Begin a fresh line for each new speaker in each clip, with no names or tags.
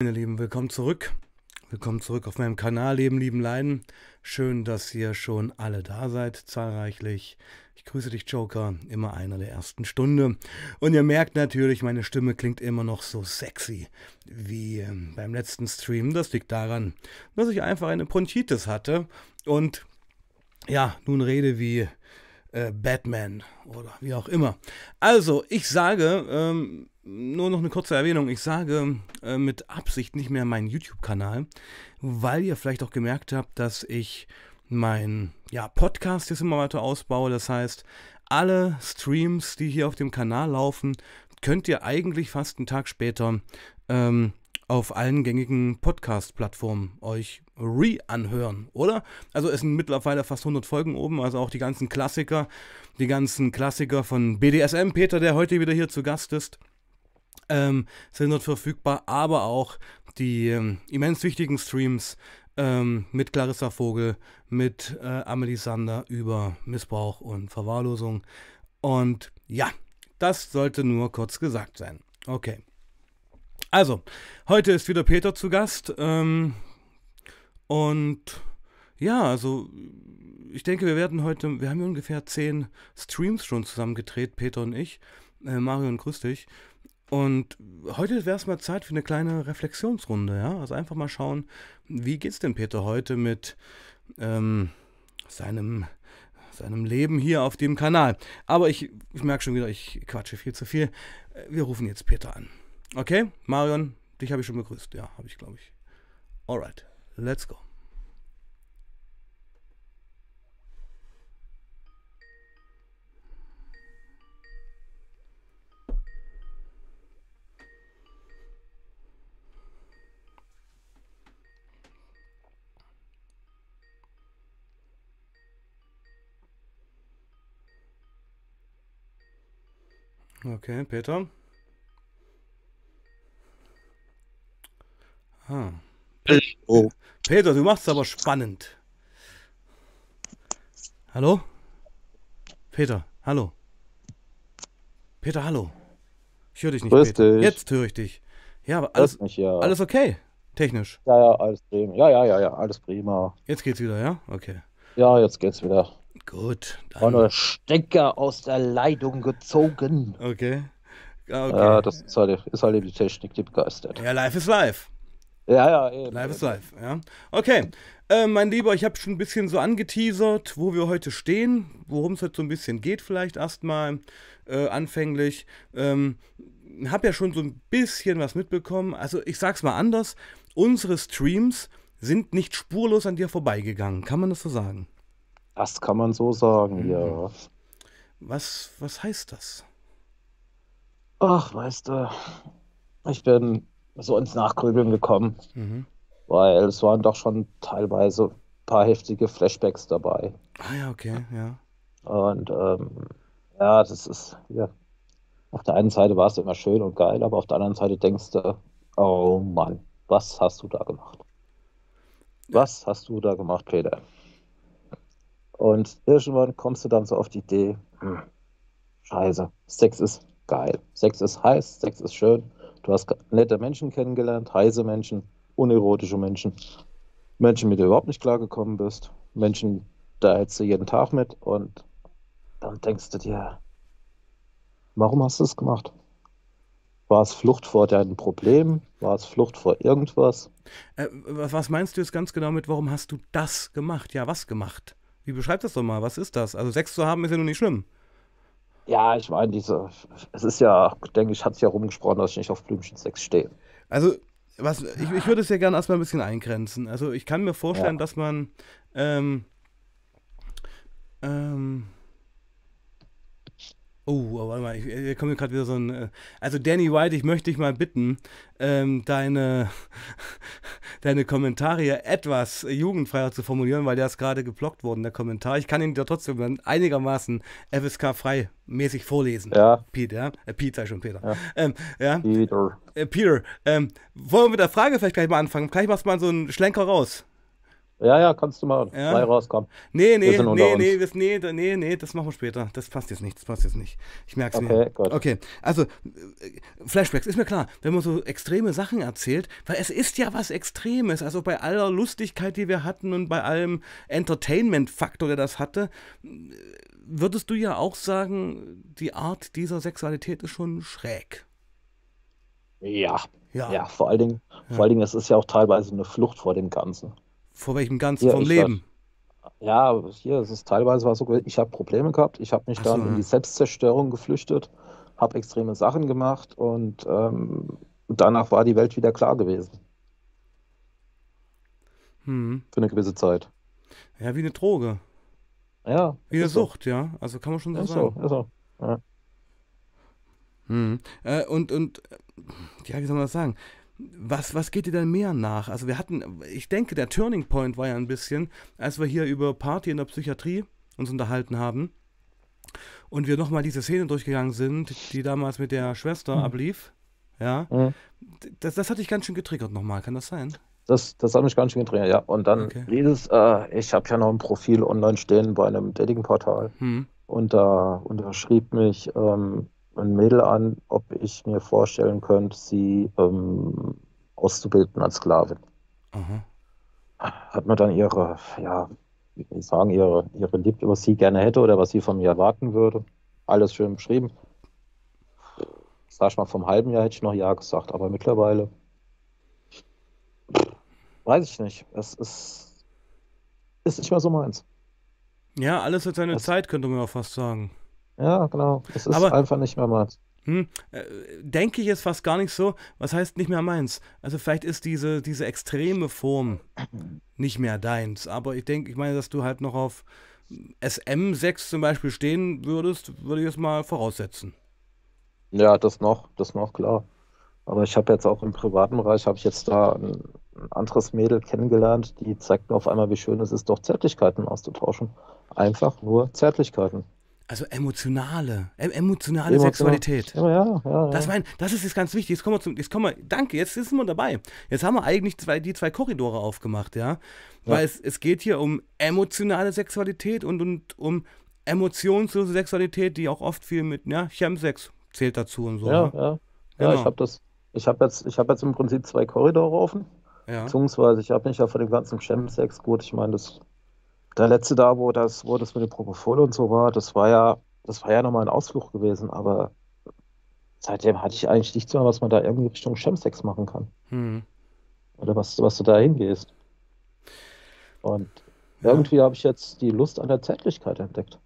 Meine Lieben, willkommen zurück. Willkommen zurück auf meinem Kanal Leben, Lieben, Leiden. Schön, dass ihr schon alle da seid, zahlreichlich. Ich grüße dich, Joker, immer einer der ersten Stunde. Und ihr merkt natürlich, meine Stimme klingt immer noch so sexy wie ähm, beim letzten Stream. Das liegt daran, dass ich einfach eine Bronchitis hatte und ja, nun rede wie äh, Batman oder wie auch immer. Also, ich sage, ähm, nur noch eine kurze Erwähnung, ich sage äh, mit Absicht nicht mehr meinen YouTube-Kanal, weil ihr vielleicht auch gemerkt habt, dass ich mein ja, Podcast jetzt immer weiter ausbaue. Das heißt, alle Streams, die hier auf dem Kanal laufen, könnt ihr eigentlich fast einen Tag später ähm, auf allen gängigen Podcast-Plattformen euch re-anhören, oder? Also es sind mittlerweile fast 100 Folgen oben, also auch die ganzen Klassiker, die ganzen Klassiker von BDSM, Peter, der heute wieder hier zu Gast ist, ähm, sind dort verfügbar, aber auch die ähm, immens wichtigen Streams ähm, mit Clarissa Vogel, mit äh, Amelie Sander über Missbrauch und Verwahrlosung. Und ja, das sollte nur kurz gesagt sein. Okay. Also, heute ist wieder Peter zu Gast. Ähm, und ja, also ich denke, wir werden heute, wir haben ungefähr zehn Streams schon zusammengedreht, Peter und ich. Äh, Marion, grüß dich. Und heute wäre es mal Zeit für eine kleine Reflexionsrunde, ja. Also einfach mal schauen, wie geht's denn Peter heute mit ähm, seinem, seinem Leben hier auf dem Kanal. Aber ich, ich merke schon wieder, ich quatsche viel zu viel. Wir rufen jetzt Peter an. Okay, Marion, dich habe ich schon begrüßt. Ja, habe ich, glaube ich. Alright, let's go. Okay, Peter. Ah.
Oh.
Peter, du machst es aber spannend. Hallo? Peter, hallo. Peter, hallo. Ich höre dich nicht,
Grüß
Peter.
dich.
Jetzt höre ich dich. Ja, aber alles,
mich, ja.
alles okay, technisch.
Ja, ja, alles prima. Ja, ja, ja, ja, alles prima.
Jetzt geht's wieder, ja? Okay.
Ja, jetzt geht's wieder.
Gut.
War
Dann,
nur der Stecker aus der Leitung gezogen.
okay. Ah, okay.
Ja, das ist halt, ist halt eben die Technik, die begeistert.
ja, live ist live.
Ja, ja, eben.
Live ist live, ja. Okay, äh, mein Lieber, ich habe schon ein bisschen so angeteasert, wo wir heute stehen, worum es heute so ein bisschen geht, vielleicht erstmal äh, anfänglich. Ähm, habe ja schon so ein bisschen was mitbekommen. Also ich sag's mal anders, unsere Streams sind nicht spurlos an dir vorbeigegangen. Kann man das so sagen?
Das kann man so sagen,
Mhm.
ja.
Was, was heißt das?
Ach, weißt du, ich bin so ins Nachgrübeln gekommen,
Mhm.
weil es waren doch schon teilweise ein paar heftige Flashbacks dabei.
Ah ja, okay, ja.
Und ähm, ja, das ist, ja. Auf der einen Seite war es immer schön und geil, aber auf der anderen Seite denkst du, oh Mann, was hast du da gemacht? Was hast du da gemacht, Peter? Und irgendwann kommst du dann so auf die Idee, hm, Scheiße, Sex ist geil. Sex ist heiß, Sex ist schön. Du hast nette Menschen kennengelernt, heiße Menschen, unerotische Menschen, Menschen, mit denen du überhaupt nicht klargekommen bist, Menschen, da hältst du jeden Tag mit und dann denkst du dir, warum hast du es gemacht? War es Flucht vor deinen Problemen? War es Flucht vor irgendwas?
Äh, was was meinst du jetzt ganz genau mit, warum hast du das gemacht? Ja, was gemacht? Wie beschreib das doch mal? Was ist das? Also Sex zu haben ist ja nun nicht schlimm.
Ja, ich meine, diese, es ist ja, denke ich, hat es ja rumgesprochen, dass ich nicht auf Blümchensex stehe.
Also, was, ich, ich würde es ja gerne erstmal ein bisschen eingrenzen. Also, ich kann mir vorstellen,
Ja.
dass man. Ähm, ähm, oh, aber warte mal, ich, hier kommt mir gerade wieder so ein. Äh, also, Danny White, ich möchte dich mal bitten, ähm, deine, deine Kommentare etwas jugendfreier zu formulieren, weil der ist gerade geblockt worden, der Kommentar. Ich kann ihn dir trotzdem einigermaßen FSK-frei mäßig vorlesen.
Ja,
Pete, ja? Äh, Pete, ich schon, Peter.
Ja.
Ähm, ja?
Peter.
Äh, Peter, ähm, wollen wir mit der Frage vielleicht gleich mal anfangen? Machst du mal so einen Schlenker raus.
Ja, ja, kannst du mal
Ja?
frei rauskommen.
Nee, nee, nee, nee, das, nee, nee, nee, das machen wir später. Das passt jetzt nicht, das passt jetzt nicht. Ich merke es mir.
Okay, gut.
Okay, also äh, Flashbacks, ist mir klar, wenn man so extreme Sachen erzählt, weil es ist ja was Extremes, also bei aller Lustigkeit, die wir hatten und bei allem Entertainment-Faktor, der das hatte, äh, würdest du ja auch sagen, die Art dieser Sexualität ist schon schräg.
Ja,
Ja.
ja, vor allen Dingen,
Ja.
vor allen Dingen, es ist ja auch teilweise eine Flucht vor dem Ganzen.
Vor welchem Ganzen
Ja,
vom Leben?
Ja, hier, es ist teilweise war so ich habe Probleme gehabt, ich habe mich
Ach so,
dann in
ja.
die Selbstzerstörung geflüchtet, habe extreme Sachen gemacht und ähm, danach war die Welt wieder klar gewesen
Hm.
für eine gewisse Zeit.
Ja, wie eine Droge,
Ja,
wie eine
ist so.
Sucht, ja, also kann man schon so
Ist
sagen.
so, ist so. Ja.
Mhm. Äh, und, und, ja, wie soll man das sagen? Was, was geht dir denn mehr nach? Also wir hatten, ich denke, der Turning Point war ja ein bisschen, als wir hier über Party in der Psychiatrie uns unterhalten haben und wir nochmal diese Szene durchgegangen sind, die damals mit der Schwester
Mhm.
ablief. Ja,
Mhm.
das, das hat dich ganz schön getriggert nochmal, kann das sein?
Das, das hat mich ganz schön getriggert, ja. Und dann
Okay.
dieses, äh, ich habe ja noch ein Profil online stehen bei einem Datingportal
Hm.
und da, und da schrieb mich ähm, ein Mädel an, ob ich mir vorstellen könnte, sie ähm, auszubilden als Sklavin.
Aha.
Hat mir dann ihre, ja, wie sagen, ihre, ihre Liebe, was sie gerne hätte oder was sie von mir erwarten würde. Alles schön beschrieben. Sag ich mal, vom halben Jahr hätte ich noch Ja gesagt, aber mittlerweile weiß ich nicht. Es ist, ist nicht mehr so meins.
Ja, alles hat seine
Das-
Zeit, könnte man auch fast sagen.
Ja, genau. Es ist
Aber-
einfach nicht mehr meins.
Hm, äh, denke ich jetzt fast gar nicht so. Was heißt nicht mehr meins? Also vielleicht ist diese, diese extreme Form nicht mehr deins. Aber ich denke, ich meine, dass du halt noch auf SM6 zum Beispiel stehen würdest, würde ich jetzt mal voraussetzen.
Ja, das noch, das noch, klar. Aber ich habe jetzt auch im privaten Bereich, habe ich jetzt da ein, ein anderes Mädel kennengelernt, die zeigt mir auf einmal, wie schön es ist, doch Zärtlichkeiten auszutauschen. Einfach nur Zärtlichkeiten.
Also emotionale, em- emotionale
Emotional-
Sexualität.
Ja, ja, ja.
Das, mein, das ist jetzt ganz wichtig. Jetzt kommen wir zum, jetzt kommen wir, danke, jetzt sind wir dabei. Jetzt haben wir eigentlich zwei, die zwei Korridore aufgemacht, ja. Weil es, es geht hier um emotionale Sexualität und, und um emotionslose Sexualität, die auch oft viel mit, ja, Chemsex zählt dazu und so.
Ja,
ne?
ja. Ja,
Genau.
ich habe das, ich habe jetzt, ich habe jetzt im Prinzip zwei Korridore offen.
ja.
Beziehungsweise ich habe mich ja von dem ganzen Chemsex, gut, ich meine, das, der letzte da, wo das, wo das mit dem Propofol und so war, das war ja, das war ja nochmal ein Ausflug gewesen, aber seitdem hatte ich eigentlich nichts mehr, was man da irgendwie Richtung Chemsex machen kann.
Hm.
Oder was, was du da hingehst. Und
Ja.
irgendwie habe ich jetzt die Lust an der Zärtlichkeit entdeckt.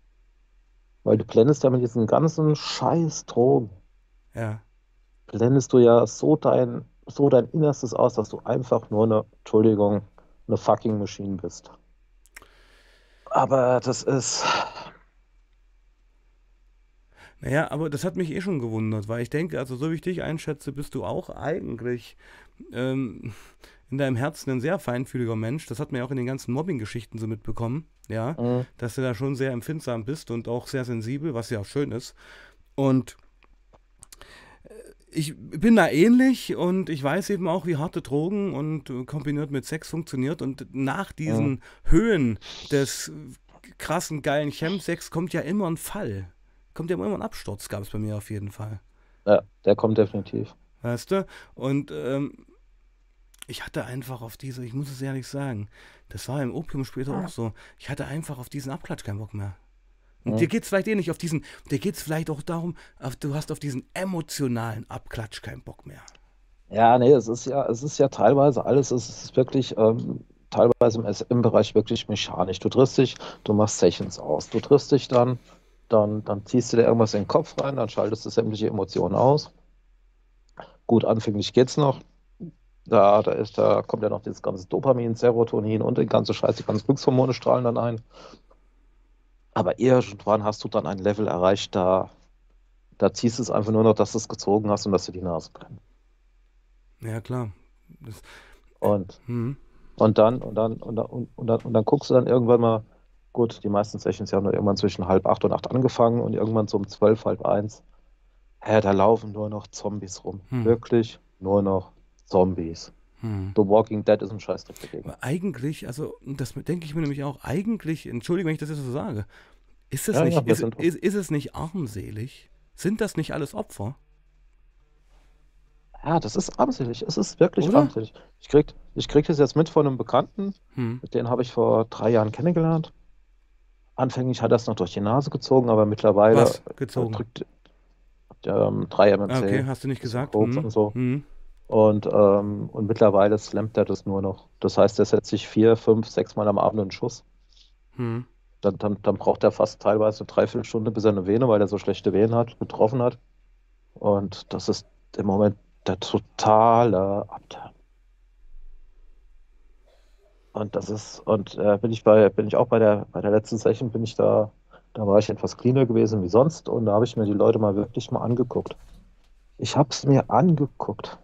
Weil du blendest ja mit diesen ganzen scheiß Drogen,
Ja.
blendest du ja so dein, so dein Innerstes aus, dass du einfach nur eine, Entschuldigung, eine fucking Maschine bist. Aber das ist,
Naja, aber das hat mich eh schon gewundert, weil ich denke, also so wie ich dich einschätze, bist du auch eigentlich ähm, in deinem Herzen ein sehr feinfühliger Mensch. Das hat man ja auch in den ganzen Mobbing-Geschichten so mitbekommen, ja,
mh,
dass du da schon sehr empfindsam bist und auch sehr sensibel, was ja auch schön ist. Und ich bin da ähnlich und ich weiß eben auch, wie harte Drogen und äh, kombiniert mit Sex funktioniert. Und nach diesen Höhen des krassen, geilen Chemsex kommt ja immer ein Fall. Kommt ja immer ein Absturz, gab es bei mir auf jeden Fall.
ja, der kommt definitiv.
Weißt du? Und ähm, ich hatte einfach auf diese, ich muss es ehrlich sagen, das war im Opium später auch so, ich hatte einfach auf diesen Abklatsch keinen Bock mehr. Und
Mhm.
dir geht es vielleicht eh nicht auf diesen, dir geht es vielleicht auch darum, auf, du hast auf diesen emotionalen Abklatsch keinen Bock mehr.
Ja, nee, es ist ja, es ist ja teilweise alles, es ist wirklich ähm, teilweise im SM-Bereich wirklich mechanisch. Du triffst dich, du machst Sessions aus, du triffst dich dann, dann, dann ziehst du dir irgendwas in den Kopf rein, dann schaltest du sämtliche Emotionen aus. Gut, anfänglich geht's noch. Da, da ist, da kommt ja noch dieses ganze Dopamin, Serotonin und die ganze Scheiße, die ganzen Glückshormone strahlen dann ein. Aber irgendwann hast du dann ein Level erreicht, da, da ziehst du es einfach nur noch, dass du es gezogen hast und dass dir die Nase brennt.
Ja, klar. Das,
Und
hm.
Und dann, und dann, und dann, und und dann, und dann guckst du dann irgendwann mal, gut, die meisten Sessions haben dann irgendwann zwischen halb acht und acht angefangen und irgendwann so um zwölf, halb eins, hä, da laufen nur noch Zombies rum.
Hm.
Wirklich nur noch Zombies. Hm. The Walking Dead ist ein Scheißdreck dagegen.
Aber eigentlich, also das denke ich mir nämlich auch, eigentlich, entschuldige, wenn ich das jetzt so sage, ist, das ja, nicht, ja, ist, ist, ist es nicht armselig? Sind das nicht alles Opfer?
Ja, das ist armselig. Es ist wirklich Oder? armselig. Ich krieg, ich krieg das jetzt mit von einem Bekannten, hm. dem habe ich vor drei Jahren kennengelernt. Anfänglich hat er es noch durch die Nase gezogen, aber mittlerweile
Was gezogen? drückt
ähm, 3 MMC.
Okay, hast du nicht gesagt.
Hm. Und, so. Hm. Und, ähm, und mittlerweile slammt er das nur noch. Das heißt, er setzt sich vier, fünf, sechs Mal am Abend einen Schuss. Hm. Dann, dann, dann braucht er fast teilweise eine Dreiviertelstunde, bis er eine Vene, weil er so schlechte Venen hat, getroffen hat. Und das ist im Moment der totale Abturn. Und das ist, und äh, bin ich bei, bin ich auch bei der, bei der letzten Session, bin ich da, da war ich etwas cleaner gewesen wie sonst und da habe ich mir die Leute mal wirklich mal angeguckt. Ich habe es mir angeguckt.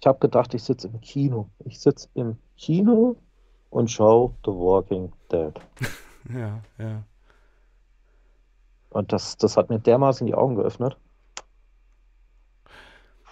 Ich habe gedacht, ich sitze im Kino. Ich sitze im Kino und schaue The Walking Dead.
ja, ja.
Und das, das hat mir dermaßen die Augen geöffnet.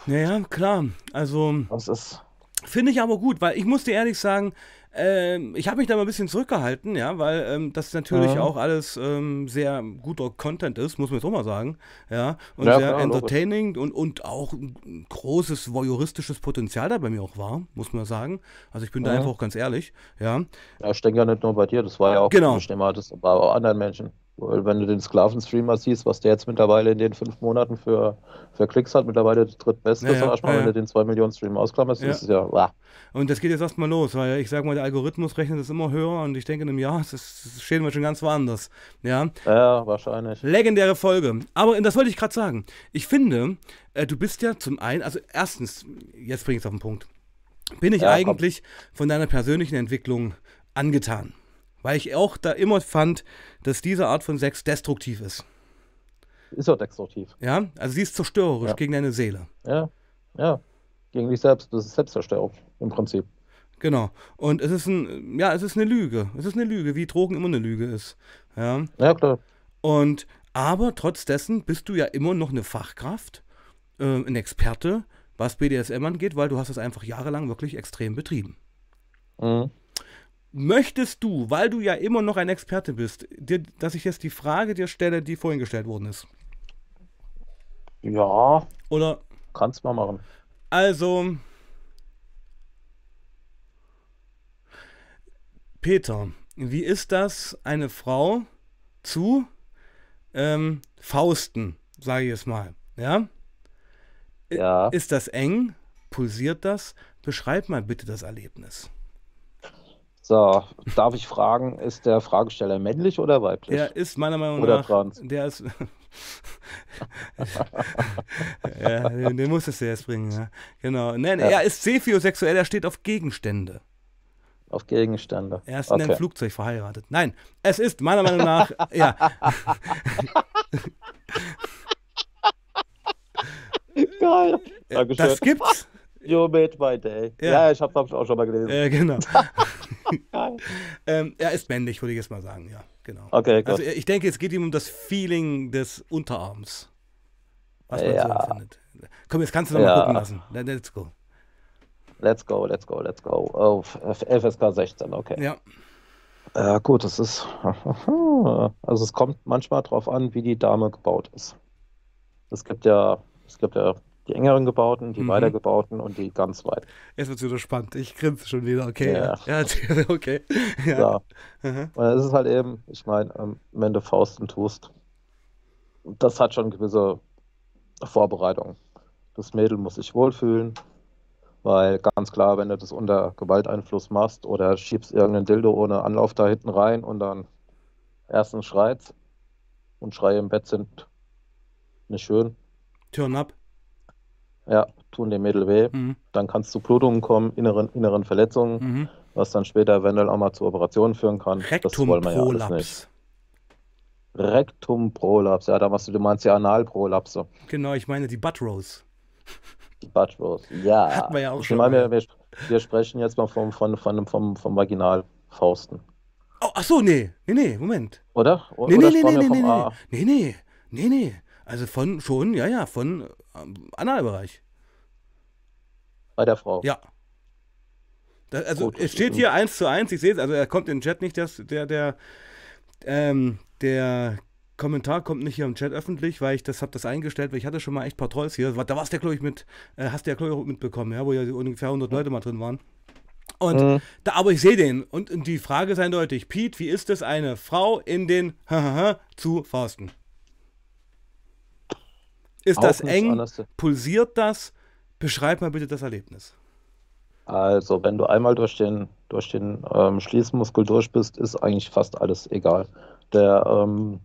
Naja, klar. Also.
Das ist.
Finde ich aber gut, weil ich muss dir ehrlich sagen, ähm, ich habe mich da mal ein bisschen zurückgehalten, ja, weil ähm, das natürlich ja. auch alles ähm, sehr guter Content ist, muss man jetzt auch mal sagen, ja, und ja, sehr klar, entertaining und, und auch ein großes voyeuristisches Potenzial da bei mir auch war, muss man sagen. Also ich bin ja. da einfach auch ganz ehrlich, ja.
Ja, ich denke ja nicht nur bei dir, das war ja auch
genau.
bestimmt das bei anderen Menschen. Weil wenn du den Sklaven-Streamer siehst, was der jetzt mittlerweile in den fünf Monaten für, für Klicks hat, mittlerweile der drittbeste, ja, ja, wenn du den 2 Millionen Stream ausklammerst, ja. ist es ja. Wow.
Und das geht jetzt erstmal los, weil ich sag mal, der Algorithmus rechnet es immer höher und ich denke in einem Jahr das stehen wir schon ganz woanders. Ja,
ja wahrscheinlich.
Legendäre Folge. Aber das wollte ich gerade sagen. Ich finde, äh, du bist ja zum einen, also erstens, jetzt bringe ich es auf den Punkt, bin ich eigentlich komm. von deiner persönlichen Entwicklung angetan. Weil ich auch da immer fand, dass diese Art von Sex destruktiv ist.
Ist auch destruktiv.
Ja, also sie ist zerstörerisch ja. gegen deine Seele.
Ja, ja. Gegen dich selbst. Das ist Selbstzerstörung im Prinzip.
Genau. Und es ist ein, ja, es ist eine Lüge. Es ist eine Lüge, wie Drogen immer eine Lüge ist. Ja,
ja klar.
Und aber trotz dessen bist du ja immer noch eine Fachkraft, äh, ein Experte, was BDSM angeht, weil du hast es einfach jahrelang wirklich extrem betrieben. Mhm. Möchtest du, weil du ja immer noch ein Experte bist, dir, dass ich jetzt die Frage dir stelle, die vorhin gestellt worden ist?
Ja.
Oder?
Kannst mal machen.
Also, Peter, wie ist das, eine Frau zu ähm, Fausten, sage ich es mal, ja?
Ja.
Ist das eng? Pulsiert das? Beschreib mal bitte das Erlebnis.
So, darf ich fragen, ist der Fragesteller männlich oder weiblich?
Der ist meiner Meinung
oder
nach.
Trans.
Der ist. ja, den, den musstest du jetzt bringen, ja. Genau. Nein, ja. er ist sephiosexuell, er steht auf Gegenstände.
Auf Gegenstände.
Er ist okay. in einem Flugzeug verheiratet. Nein, es ist meiner Meinung nach. ja.
Geil.
Dankeschön. Das gibt's.
You made my day. Ja, ja ich habe es auch schon mal gelesen.
Ja, genau. ähm, er ist männlich, würde ich jetzt mal sagen, ja, genau.
Okay, gut.
Also ich denke, es geht ihm um das Feeling des Unterarms. Was man ja. so empfindet. Komm, jetzt kannst du noch ja. gucken lassen. Let's go.
Let's go, let's go, let's go. Oh, FSK 16, okay.
Ja.
Ja, gut, das ist. Also, es kommt manchmal darauf an, wie die Dame gebaut ist. Es gibt ja, es gibt ja die engeren gebauten, die mhm. weiter gebauten und die ganz weit.
Jetzt wird es wieder spannend. Ich grinse schon wieder. Okay. Ja, ja okay.
Ja. ja. Mhm. Und es ist halt eben, ich meine, ähm, wenn du Fausten tust, das hat schon gewisse Vorbereitungen. Das Mädel muss sich wohlfühlen, weil ganz klar, wenn du das unter Gewalteinfluss machst oder schiebst irgendeinen Dildo ohne Anlauf da hinten rein und dann erstens schreit und Schreie im Bett sind nicht schön.
Turn up.
Ja, tun dem Mädel weh. Mhm. Dann kann es zu Blutungen kommen, inneren, inneren Verletzungen, mhm. was dann später eventuell auch mal zu Operationen führen kann.
Rektum wir ja alles nicht.
Rektum Prolaps, ja, da machst du, du meinst ja Analprolapse.
Genau, ich meine die Butt Rose.
Die Butt Rose, ja.
Hatten wir ja auch
ich
schon.
Meine, wir, wir, sprechen jetzt mal vom, vom, vom, vom, vom Vaginalfausten.
Oh, ach so, nee, nee, nee, Moment.
Oder?
Nee, Oder nee, nee, nee, nee, nee, nee, nee, nee, nee. Also von schon, ja, ja, von ähm, Analbereich.
Bei der Frau?
Ja. Da, also Gut, es steht hier eins zu eins, ich sehe es, also er kommt in den Chat nicht, der, der, der, ähm, der Kommentar kommt nicht hier im Chat öffentlich, weil ich das habe das eingestellt, weil ich hatte schon mal echt ein paar Trolls hier. Da warst du ja, glaube ich, mit, äh, hast du ja, glaube ich, mitbekommen, ja, wo ja ungefähr 100 Leute mal drin waren. Und mhm. da, aber ich sehe den. Und, und, die Frage ist eindeutig: Pete, wie ist es, eine Frau in den zu fasten? Ist Auch das eng? Anders. Pulsiert das? Beschreib mal bitte das Erlebnis.
Also, wenn du einmal durch den, durch den ähm, Schließmuskel durch bist, ist eigentlich fast alles egal. Der, ähm,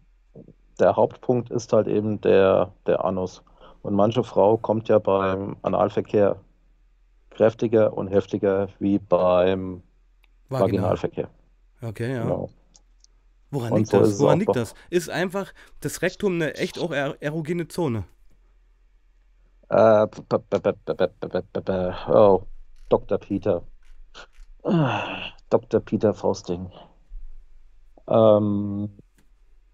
der Hauptpunkt ist halt eben der, der Anus. Und manche Frau kommt ja beim Analverkehr kräftiger und heftiger wie beim Vaginal. Vaginalverkehr.
Okay, ja. Genau. Woran, liegt, so das? Woran liegt das? Ist einfach das Rektum eine echt auch erogene Zone?
Äh, oh, Dr. Peter. Dr. Peter Fausting. Ähm,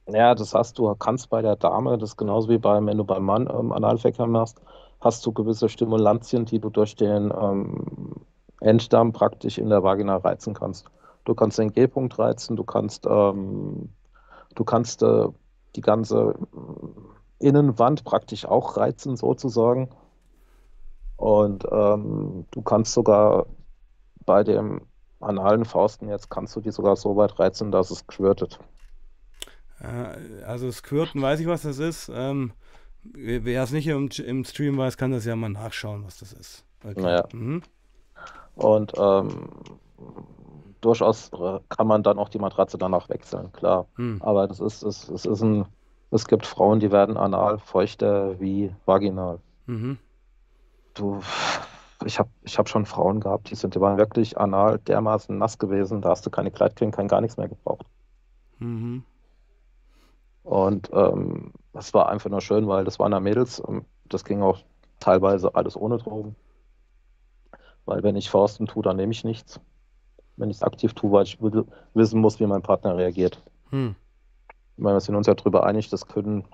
ja, das hast du, kannst bei der Dame, das genauso wie beim, wenn du beim Mann ähm, Analverkehr machst, hast du gewisse Stimulantien, die du durch den ähm, Enddarm praktisch in der Vagina reizen kannst. Du kannst den G-Punkt reizen, du kannst, ähm, du kannst äh, die ganze Innenwand praktisch auch reizen, sozusagen. Und ähm, du kannst sogar bei dem analen Fausten jetzt kannst du die sogar so weit reizen, dass es quirtet.
Äh, also Squirten weiß ich, was das ist. Ähm, Wer es nicht im, im, Stream weiß, kann das ja mal nachschauen, was das ist.
Okay. Naja. Mhm. Und ähm, durchaus äh, kann man dann auch die Matratze danach wechseln, klar. Mhm. Aber das ist, es, es ist ein, es gibt Frauen, die werden anal feuchter wie vaginal. Mhm. Du, ich habe ich hab schon Frauen gehabt, die sind, die waren wirklich anal dermaßen nass gewesen, da hast du keine Kleidcreme, kein gar nichts mehr gebraucht. Mhm. Und ähm, das war einfach nur schön, weil das waren ja Mädels. Das ging auch teilweise alles ohne Drogen. Weil wenn ich Forsten tue, dann nehme ich nichts. Wenn ich es aktiv tue, weil ich wissen muss, wie mein Partner reagiert. Hm. Ich meine, wir sind uns ja darüber einig, das können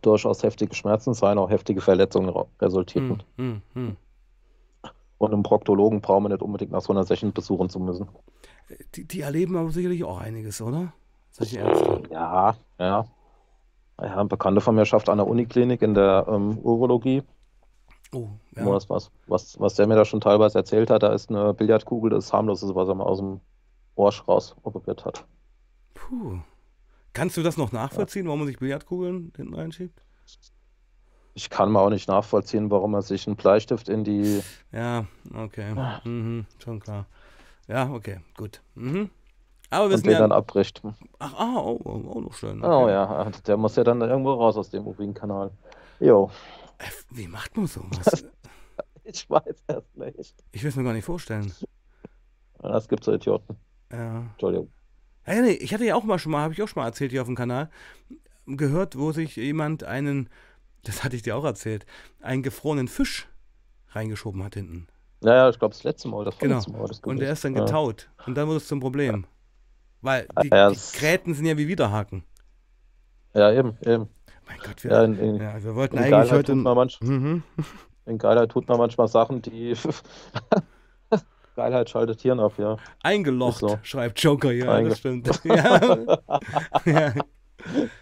durchaus heftige Schmerzen sein, auch heftige Verletzungen resultieren. Hm, hm, hm. Und einen Proktologen brauchen wir nicht unbedingt nach so einer Session besuchen zu müssen.
Die, die erleben aber sicherlich auch einiges, oder? Solche Ärzte.
Ja, ja. Ja, ein Bekannter von mir schafft an der Uniklinik in der ähm, Urologie. Oh, ja. Was, was, was, was der mir da schon teilweise erzählt hat, da ist eine Billardkugel, das ist harmloses, was er mal aus dem Orsch raus operiert hat.
Puh. Kannst du das noch nachvollziehen, ja. warum man sich Billardkugeln hinten reinschiebt?
Ich kann mal auch nicht nachvollziehen, warum man sich einen Bleistift in die.
Ja, okay. Mhm, schon klar. Ja, okay, gut. Mhm. Aber
wir und den ja... dann abbricht.
Ach, ah, oh, oh, auch noch schön.
Oh okay. Oh ja, der muss ja dann irgendwo raus aus dem Urin-Kanal. Jo.
Äh, wie macht man sowas?
ich weiß es nicht.
Ich will es mir gar nicht vorstellen.
Das gibt so Idioten.
Ja.
Entschuldigung.
Ja, nee, ich hatte ja auch mal schon mal, habe ich auch schon mal erzählt hier auf dem Kanal, gehört, wo sich jemand einen, das hatte ich dir auch erzählt, einen gefrorenen Fisch reingeschoben hat hinten.
Ja, ja, ich glaube das letzte Mal oder
genau.
Mal.
Das und der ist dann getaut. Ja. Und dann wurde es zum Problem. Weil die, ja, die Gräten sind ja wie Widerhaken.
Ja, eben, eben.
Mein Gott, wir, ja, in, in, ja, wir wollten eigentlich
Geilheit
heute...
Tut man manch, mhm. In Geilheit tut man manchmal Sachen, die... Geilheit schaltet Hirn auf, ja.
Eingelocht, so. schreibt Joker, ja, Einge das stimmt. ja.
ja.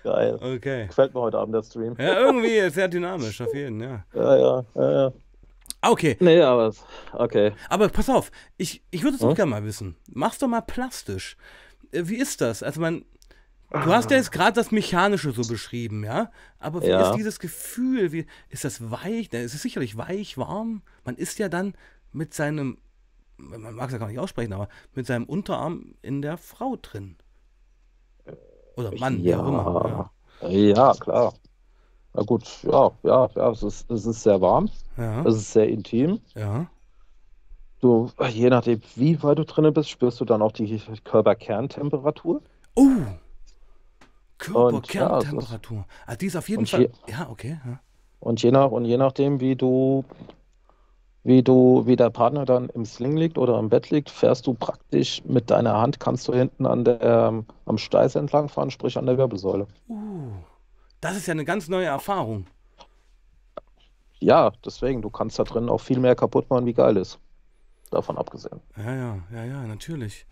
Geil. Okay. Gefällt mir heute Abend der Stream.
Ja, irgendwie sehr dynamisch, auf jeden, ja.
Ja, ja, ja, ja.
Okay.
Nee, aber okay.
Aber pass auf, ich, ich würde es auch hm? gerne mal wissen. Mach's doch mal plastisch. Äh, wie ist das? Also man, du hast ja jetzt gerade das Mechanische so beschrieben, ja? Aber wie ja. ist dieses Gefühl? Wie, ist das weich? Es ist sicherlich weich, warm. Man ist ja dann mit seinem, man mag es ja gar nicht aussprechen, aber mit seinem Unterarm in der Frau drin. Oder Mann, ja. wie auch immer.
Ja. ja, klar. Na gut, ja, ja, ja, es ist, es ist sehr warm.
Ja.
Es ist sehr intim.
Ja.
Du, je nachdem, wie weit du drin bist, spürst du dann auch die Körperkerntemperatur.
Oh! Körperkerntemperatur. Ja, ah, die ist auf jeden Fall. Je, ja, okay. Ja.
Und je nach und je nachdem, wie du, wie du, wie der Partner dann im Sling liegt oder im Bett liegt, fährst du praktisch mit deiner Hand, kannst du hinten an der, ähm, am Steiß entlang fahren, sprich an der Wirbelsäule.
Uh, das ist ja eine ganz neue Erfahrung.
Ja, deswegen, du kannst da drin auch viel mehr kaputt machen, wie geil ist. davon abgesehen.
Ja, ja, ja, ja, natürlich.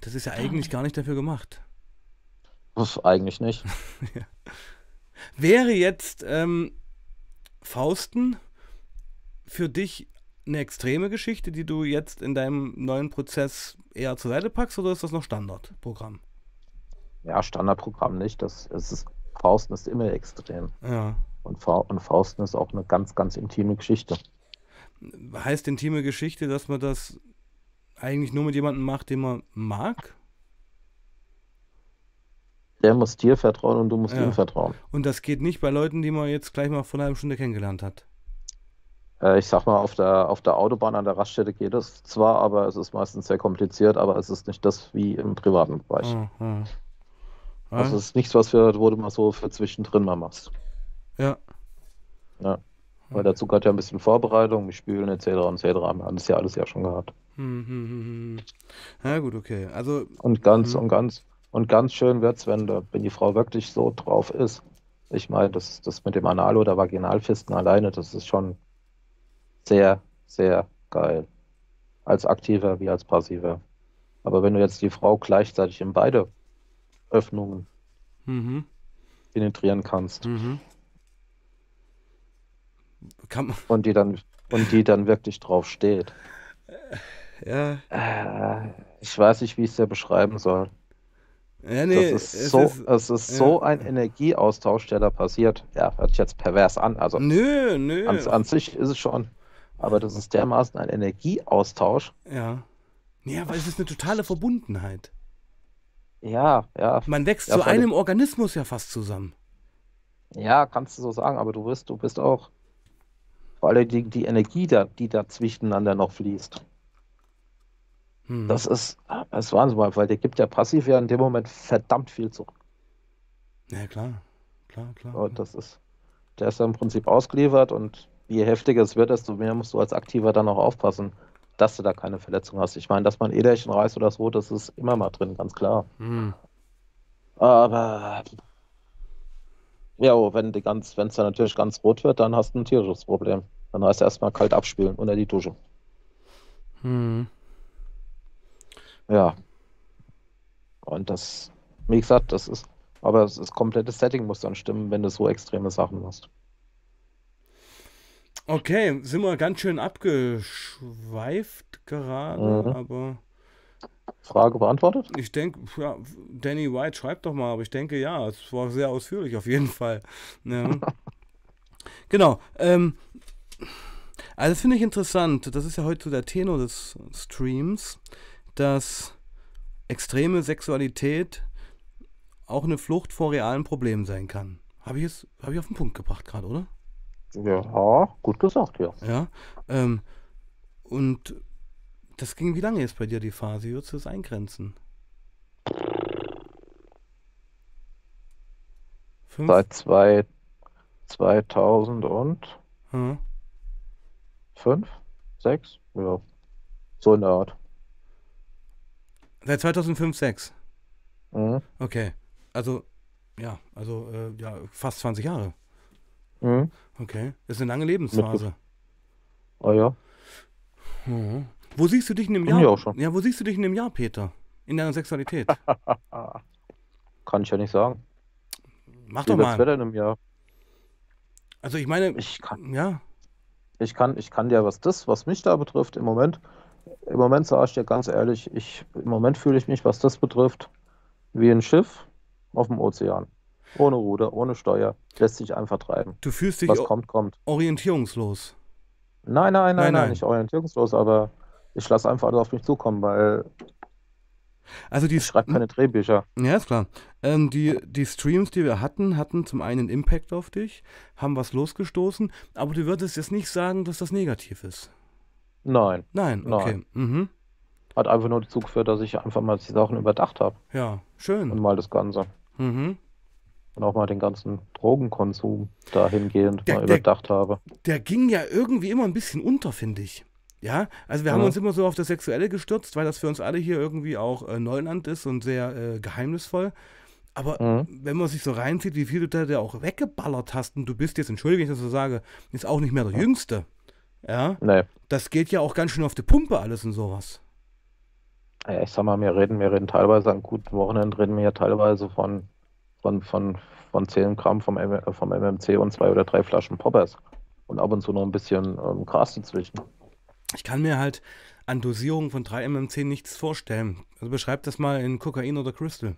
Das ist ja eigentlich gar nicht dafür gemacht.
Uff, eigentlich nicht.
Wäre jetzt ähm, Fausten für dich eine extreme Geschichte, die du jetzt in deinem neuen Prozess eher zur Seite packst, oder ist das noch Standardprogramm?
Ja, Standardprogramm nicht. Das, es ist, Fausten ist immer extrem.
Ja.
Und, Fa und Fausten ist auch eine ganz, ganz intime Geschichte.
Heißt intime Geschichte, dass man das eigentlich nur mit jemandem macht, den man mag?
Der muss dir vertrauen und du musst
Ja.
ihm vertrauen.
Und das geht nicht bei Leuten, die man jetzt gleich mal vor einer halben Stunde kennengelernt hat.
Äh, ich sag mal, auf der, auf der Autobahn an der Raststätte geht es zwar, aber es ist meistens sehr kompliziert, aber es ist nicht das wie im privaten Bereich.
Ah, ah.
Also es ist nichts, was für, wo du mal so für zwischendrin mal machst.
ja.
Ja. Weil dazu gehört ja ein bisschen Vorbereitung, mit Spülen etc. und etc. Wir haben das ja alles ja schon gehabt.
Hm, hm, hm, hm. Ja, gut, okay. Also,
Und ganz
Mhm.
und ganz und ganz schön wird's, wenn, wenn die Frau wirklich so drauf ist. Ich meine, das, das mit dem Anal- oder Vaginalfisten alleine, das ist schon sehr, sehr geil. Als aktiver wie als passiver. Aber wenn du jetzt die Frau gleichzeitig in beide Öffnungen
mhm,
penetrieren kannst
mhm. Kann man,
und die dann und die dann wirklich drauf steht.
ja,
Äh, ich weiß nicht, wie ich es dir beschreiben soll.
ja, nee,
Das ist
es
so,
ist,
es ist
ja.
so ein Energieaustausch, der da passiert. Ja, hört sich jetzt pervers an. Also
nö, nö,
an, an sich ist es schon. Aber das ist dermaßen ein Energieaustausch.
ja. Ja, weil es ist eine totale Verbundenheit.
Ja, ja,
Man wächst
Ja,
zu einem Organismus ja fast zusammen.
ja, kannst du so sagen. Aber du bist, du bist auch vor allem die, die Energie, da, die da zwischeneinander noch fließt.
Hm.
Das ist, das ist Wahnsinn, weil der gibt ja passiv ja in dem Moment verdammt viel zurück.
Ja, klar, klar, klar.
Und das ist, der ist ja im Prinzip ausgeliefert und je heftiger es wird, desto mehr musst du als Aktiver dann auch aufpassen, dass du da keine Verletzung hast. Ich meine, dass man Äderchen reißt oder so, das ist immer mal drin, ganz klar.
Hm.
Aber ja, oh, wenn die ganz, es dann natürlich ganz rot wird, dann hast du ein tierisches Problem. Dann heißt erstmal kalt abspülen unter die Dusche.
Hm.
Ja. Und das, wie gesagt, das ist, aber das, das komplette Setting muss dann stimmen, wenn du so extreme Sachen machst.
Okay, sind wir ganz schön abgeschweift gerade,
Mhm.
aber
Frage beantwortet?
ich denke, ja, Danny White schreibt doch mal, aber ich denke ja, es war sehr ausführlich auf jeden Fall. Ja. genau. Ähm, also das finde ich interessant. Das ist ja heute so der Tenor des Streams, dass extreme Sexualität auch eine Flucht vor realen Problemen sein kann. Habe ich es, habe ich auf den Punkt gebracht gerade, oder?
Ja, gut gesagt, ja.
Ja. Ähm, und das ging wie lange jetzt bei dir die Phase? Wie würdest du das eingrenzen? Fünf?
Seit zwei, 2005,
Ja.
6? Ja. So in der Art.
Seit 2005, 6.
Mhm.
Okay. Also, ja, also äh, ja, fast 20 Jahre.
Mhm.
Okay. Das ist eine lange Lebensphase.
Oh ja.
Mhm. Wo siehst du dich in einem
Bin
Jahr?
ich auch schon.
Ja, wo siehst du dich in einem Jahr, Peter? In deiner Sexualität?
Kann ich ja nicht sagen.
Mach
Wie
doch mal.
Wetter in einem Jahr?
Also ich meine,
Ich kann,
ja,
ich kann, ich kann dir, was das, was mich da betrifft, im Moment, im Moment sage ich dir ganz ehrlich, ich, im Moment fühle ich mich, was das betrifft, wie ein Schiff auf dem Ozean. Ohne Ruder, ohne Steuer. Lässt sich einfach treiben.
du fühlst dich
Was kommt, kommt.
orientierungslos.
Nein, nein,
Nein,
nein,
nein.
nein, nicht orientierungslos, aber ich lasse einfach alles auf mich zukommen, weil
Also die,
ich schreibe keine Drehbücher.
Ja, ist klar. Ähm, die, die Streams, die wir hatten, hatten zum einen Impact auf dich, haben was losgestoßen, aber du würdest jetzt nicht sagen, dass das negativ ist.
Nein.
Nein,
Nein.
okay. Mhm.
Hat einfach nur dazu geführt, dass ich einfach mal die Sachen überdacht habe.
Ja,
Und
schön.
mal das Ganze.
Mhm.
Und auch mal den ganzen Drogenkonsum dahingehend
Der-
mal
der-
überdacht habe.
Der ging ja irgendwie immer ein bisschen unter, finde ich. Ja, also wir haben
Ja.
uns immer so auf das Sexuelle gestürzt, weil das für uns alle hier irgendwie auch äh, Neuland ist und sehr äh, geheimnisvoll. Aber
Mhm.
wenn man sich so reinzieht, wie viel du da, auch weggeballert hast und du bist jetzt, entschuldige, wenn ich das so sage, jetzt auch nicht mehr der Jüngste. Ja.
Nee.
Das geht ja auch ganz schön auf die Pumpe alles und sowas.
Ja, ich sag mal, wir reden, wir reden teilweise an guten Wochenenden, reden wir ja teilweise von, von, von, von 10 Gramm vom, M vom MMC und zwei oder drei Flaschen Poppers. Und ab und zu noch ein bisschen ähm, Gras dazwischen.
Ich kann mir halt an Dosierungen von 3 MMC nichts vorstellen. Also beschreib das mal in Kokain oder Crystal.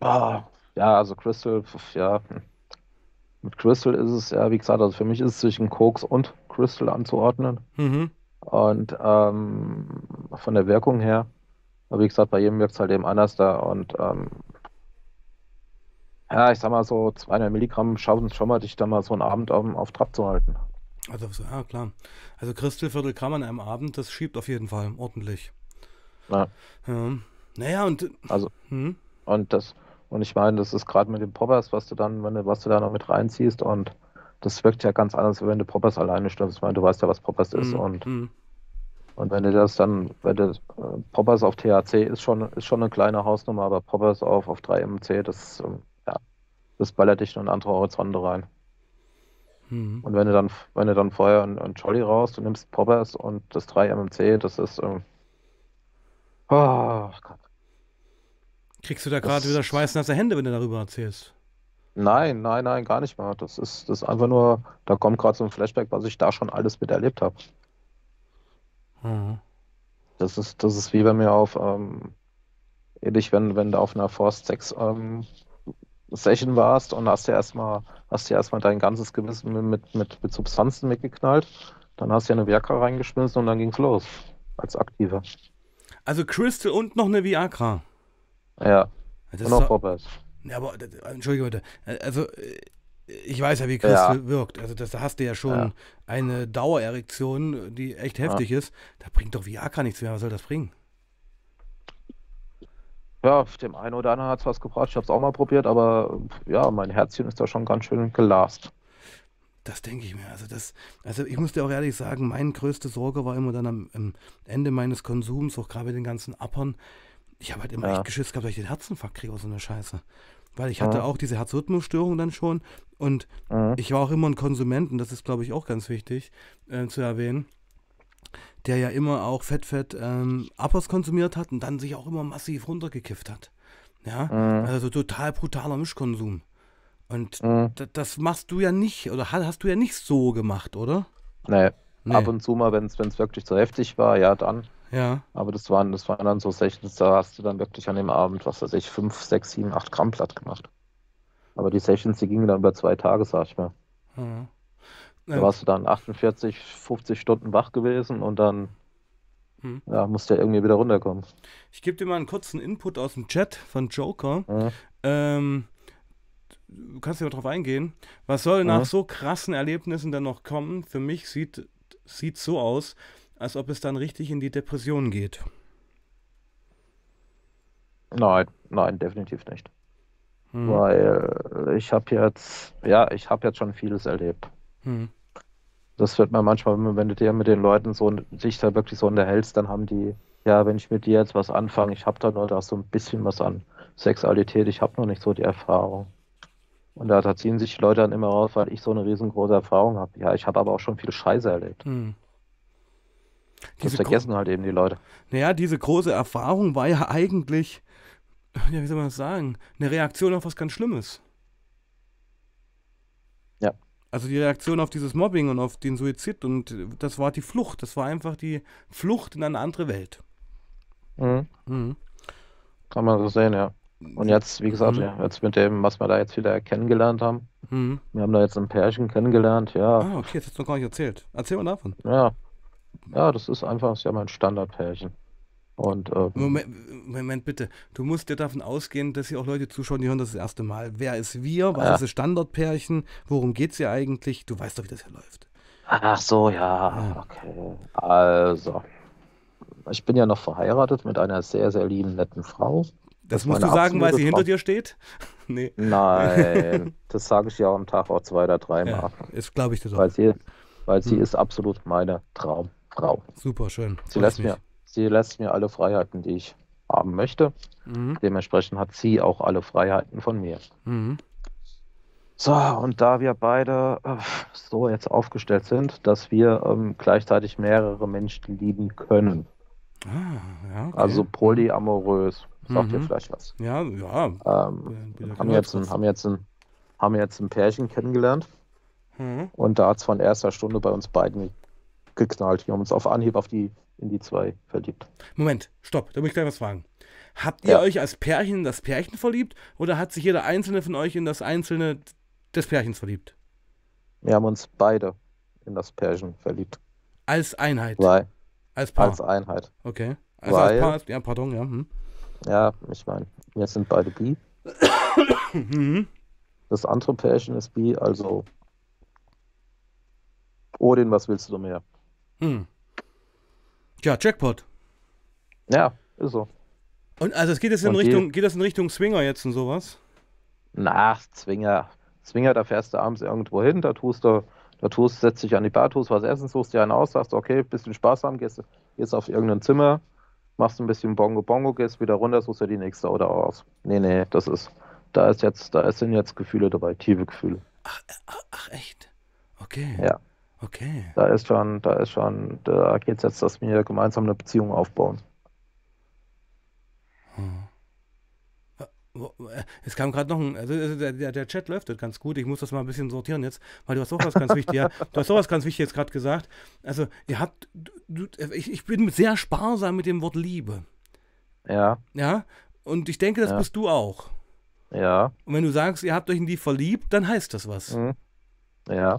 Ah, ja, also Crystal, ja. Mit Crystal ist es ja, wie gesagt, also für mich ist es zwischen Koks und Crystal anzuordnen.
Mhm.
Und ähm, von der Wirkung her, aber wie gesagt, bei jedem wirkt es halt eben anders da. Und ähm, ja, ich sag mal so, 200 Milligramm schaffen es schon mal, dich da mal so einen Abend auf, auf Trab zu halten.
Also, so, ja, klar. Also Crystal Viertelgramm an einem Abend, das schiebt auf jeden Fall ordentlich.
Ja.
Ja. Naja, und.
Also,
Hm,
und das, und ich meine, das ist gerade mit den Poppers, was du dann, wenn du, was du da noch mit reinziehst und das wirkt ja ganz anders, wenn du Poppers alleine stimmst. Ich meine, du weißt ja, was Poppers ist
hm,
und,
hm.
und wenn du das dann, wenn du äh, Poppers auf THC ist schon, ist schon eine kleine Hausnummer, aber Poppers auf, auf 3 MC, das, ähm, das ballert dich in andere Horizonte rein.
Hm.
Und wenn du dann, wenn du dann vorher einen, einen Jolly raus, du nimmst Poppers und das 3 MMC, das ist, ähm, oh Gott.
Kriegst du da gerade wieder schweißnasse Hände, wenn du darüber erzählst?
Nein, nein, nein, gar nicht mal. Das ist, das ist einfach nur, da kommt gerade so ein Flashback, was ich da schon alles miterlebt habe.
Mhm.
Das ist, das ist wie wenn wir auf, ähm, ähnlich, wenn, wenn du auf einer Force 6 ähm, Session warst und hast dir erstmal, hast dir erstmal dein ganzes Gewissen mit, mit, mit, Substanzen mitgeknallt, dann hast du ja eine Viagra reingeschmissen und dann ging's los. Als Aktiver.
Also Crystal und noch eine Viagra.
Ja,
Das
und
doch,
Poppers.
ja, aber, Entschuldige bitte. Also, äh, ich weiß ja, wie Crystal wirkt. Also, das, da hast du ja schon
Ja.
eine Dauererektion, die echt heftig ist. Da bringt doch Viagra nichts mehr. Was soll das bringen?
Ja, dem einen oder anderen hat's was gebracht. Ich habe es auch mal probiert, aber ja, mein Herzchen ist da schon ganz schön gelast.
Das denke ich mir. Also, das, also ich muss dir auch ehrlich sagen, meine größte Sorge war immer dann am, am Ende meines Konsums, auch gerade mit den ganzen Appern. Ich habe halt immer
Ja.
echt Geschiss gehabt, dass ich den Herzinfarkt kriege aus so einer Scheiße. Weil ich hatte
Ja.
auch diese Herzrhythmusstörung dann schon und
Mhm.
ich war auch immer ein Konsument, und das ist, glaube ich, auch ganz wichtig äh, zu erwähnen, der ja immer auch Fett, Fett ähm, Uppers konsumiert hat und dann sich auch immer massiv runtergekifft hat. Ja,
Mhm.
also total brutaler Mischkonsum. Und
Mhm.
das machst du ja nicht, oder ha- hast du ja nicht so gemacht, oder?
Nee,
Nee.
ab und zu mal, wenn es wirklich zu heftig war, ja, dann.
Ja,
Aber das waren, das waren dann so Sessions, da hast du dann wirklich an dem Abend, was weiß ich, 5, 6, 7, 8 Gramm platt gemacht. Aber die Sessions, die gingen dann über zwei Tage, sag ich mal.
ja.
Da
Ja,
warst du dann 48, 50 Stunden wach gewesen und dann
Hm.
ja, musst du ja irgendwie wieder runterkommen.
Ich gebe dir mal einen kurzen Input aus dem Chat von Joker.
Mhm.
Ähm, du kannst ja mal drauf eingehen. Was soll nach
Mhm.
so krassen Erlebnissen dann noch kommen? Für mich sieht sieht so aus, als ob es dann richtig in die Depression geht.
Nein, nein, definitiv nicht.
Hm.
Weil ich habe jetzt, ja, ich habe jetzt schon vieles erlebt.
Hm.
Das wird man manchmal, wenn du dir mit den Leuten so sich da wirklich so unterhältst, dann haben die, ja, wenn ich mit dir jetzt was anfange, ich habe da nur da so ein bisschen was an Sexualität, ich habe noch nicht so die Erfahrung. Und da, da ziehen sich die Leute dann immer raus, weil ich so eine riesengroße Erfahrung habe. Ja, ich habe aber auch schon viel Scheiße erlebt.
Hm.
Das vergessen halt eben die Leute.
Naja, diese große Erfahrung war ja eigentlich, ja, wie soll man das sagen, eine Reaktion auf was ganz Schlimmes. Also die Reaktion auf dieses Mobbing und auf den Suizid und das war die Flucht. Das war einfach die Flucht in eine andere Welt.
Mhm.
Mhm.
Kann man so sehen, ja. Und jetzt, wie gesagt,
Mhm.
ja, jetzt mit dem, was wir da jetzt wieder kennengelernt haben.
Mhm.
Wir haben da jetzt ein Pärchen kennengelernt, ja.
Ah, okay, das hast du noch gar nicht erzählt. Erzähl mal davon.
Ja, ja, das ist einfach, ist ja mein Standardpärchen. Und ähm,
Moment, Moment bitte. Du musst ja davon ausgehen, dass hier auch Leute zuschauen, die hören das das erste Mal. Wer ist wir? Was
Ja.
ist das Standardpärchen? Worum geht's hier eigentlich? Du weißt doch, wie das hier läuft.
ach so, ja, okay. Also, ich bin ja noch verheiratet mit einer sehr, sehr lieben, netten Frau.
Das
ist
musst du sagen, weil sie hinter
Traum-
dir steht? nee.
Nein, das sage ich ja am Tag auch zwei oder dreimal.
Ja, ist, glaube ich, dir doch.
Weil sie, weil sie
Hm.
ist absolut meine Traumfrau.
Super, schön.
Sie lässt
mich.
mir, sie lässt mir alle Freiheiten, die ich haben möchte.
Mhm.
Dementsprechend hat sie auch alle Freiheiten von mir.
Mhm.
So, und da wir beide äh, so jetzt aufgestellt sind, dass wir ähm, gleichzeitig mehrere Menschen lieben können.
Ah, ja, okay.
Also polyamorös. Sagt
Mhm.
ihr vielleicht was?
Ja, ja.
Ähm, haben, jetzt ein, haben, jetzt ein, haben jetzt ein Pärchen kennengelernt
Mhm.
und da hat es von erster Stunde bei uns beiden geknallt. Wir haben uns auf Anhieb auf die, in die zwei verliebt.
Moment, stopp, da muss ich gleich was fragen. Habt ihr
Ja.
euch als Pärchen in das Pärchen verliebt oder hat sich jeder einzelne von euch in das einzelne des Pärchens verliebt?
Wir haben uns beide in das Pärchen verliebt.
Als Einheit,
Weil,
als Paar.
als Einheit.
okay. Also als
weil-
Paar, ja, pardon, ja. Hm.
Ja, ich meine, wir sind beide bi.
Mhm.
Das andere Pärchen ist bi, also Odin, was willst du mehr?
Hm. Tja, Jackpot.
Ja, ist so.
Und also es geht jetzt in
Und die-
Richtung, geht das in Richtung Swinger jetzt und sowas?
Na, Zwinger. Zwinger, da fährst du abends irgendwo hin, da tust du, da tust, setzt dich an die Bar, tust was essen, suchst dir einen aus, sagst, okay, bisschen Spaß haben, gehst, gehst auf irgendein Zimmer, machst ein bisschen Bongo Bongo, gehst wieder runter, suchst dir die nächste oder aus. Nee, nee, das ist, da ist jetzt, da sind jetzt Gefühle dabei, tiefe Gefühle.
Ach, echt? Okay.
Ja.
Okay.
Da ist schon, da ist schon, da geht's jetzt, dass wir gemeinsam eine Beziehung aufbauen.
Hm. Wo- äh, Es kam gerade noch ein, also also der, der, Chat läuft ganz gut. Ich muss das mal ein bisschen sortieren jetzt, weil du hast auch was ganz wichtig, ja, du hast auch was ganz wichtig jetzt gerade gesagt. Also ihr habt, du, ich, ich bin sehr sparsam mit dem Wort Liebe,
Ja,
ja, und ich denke, das
Ja.
bist du auch.
ja,
Und wenn du sagst, ihr habt euch in die verliebt, dann heißt das was.
hm, ja,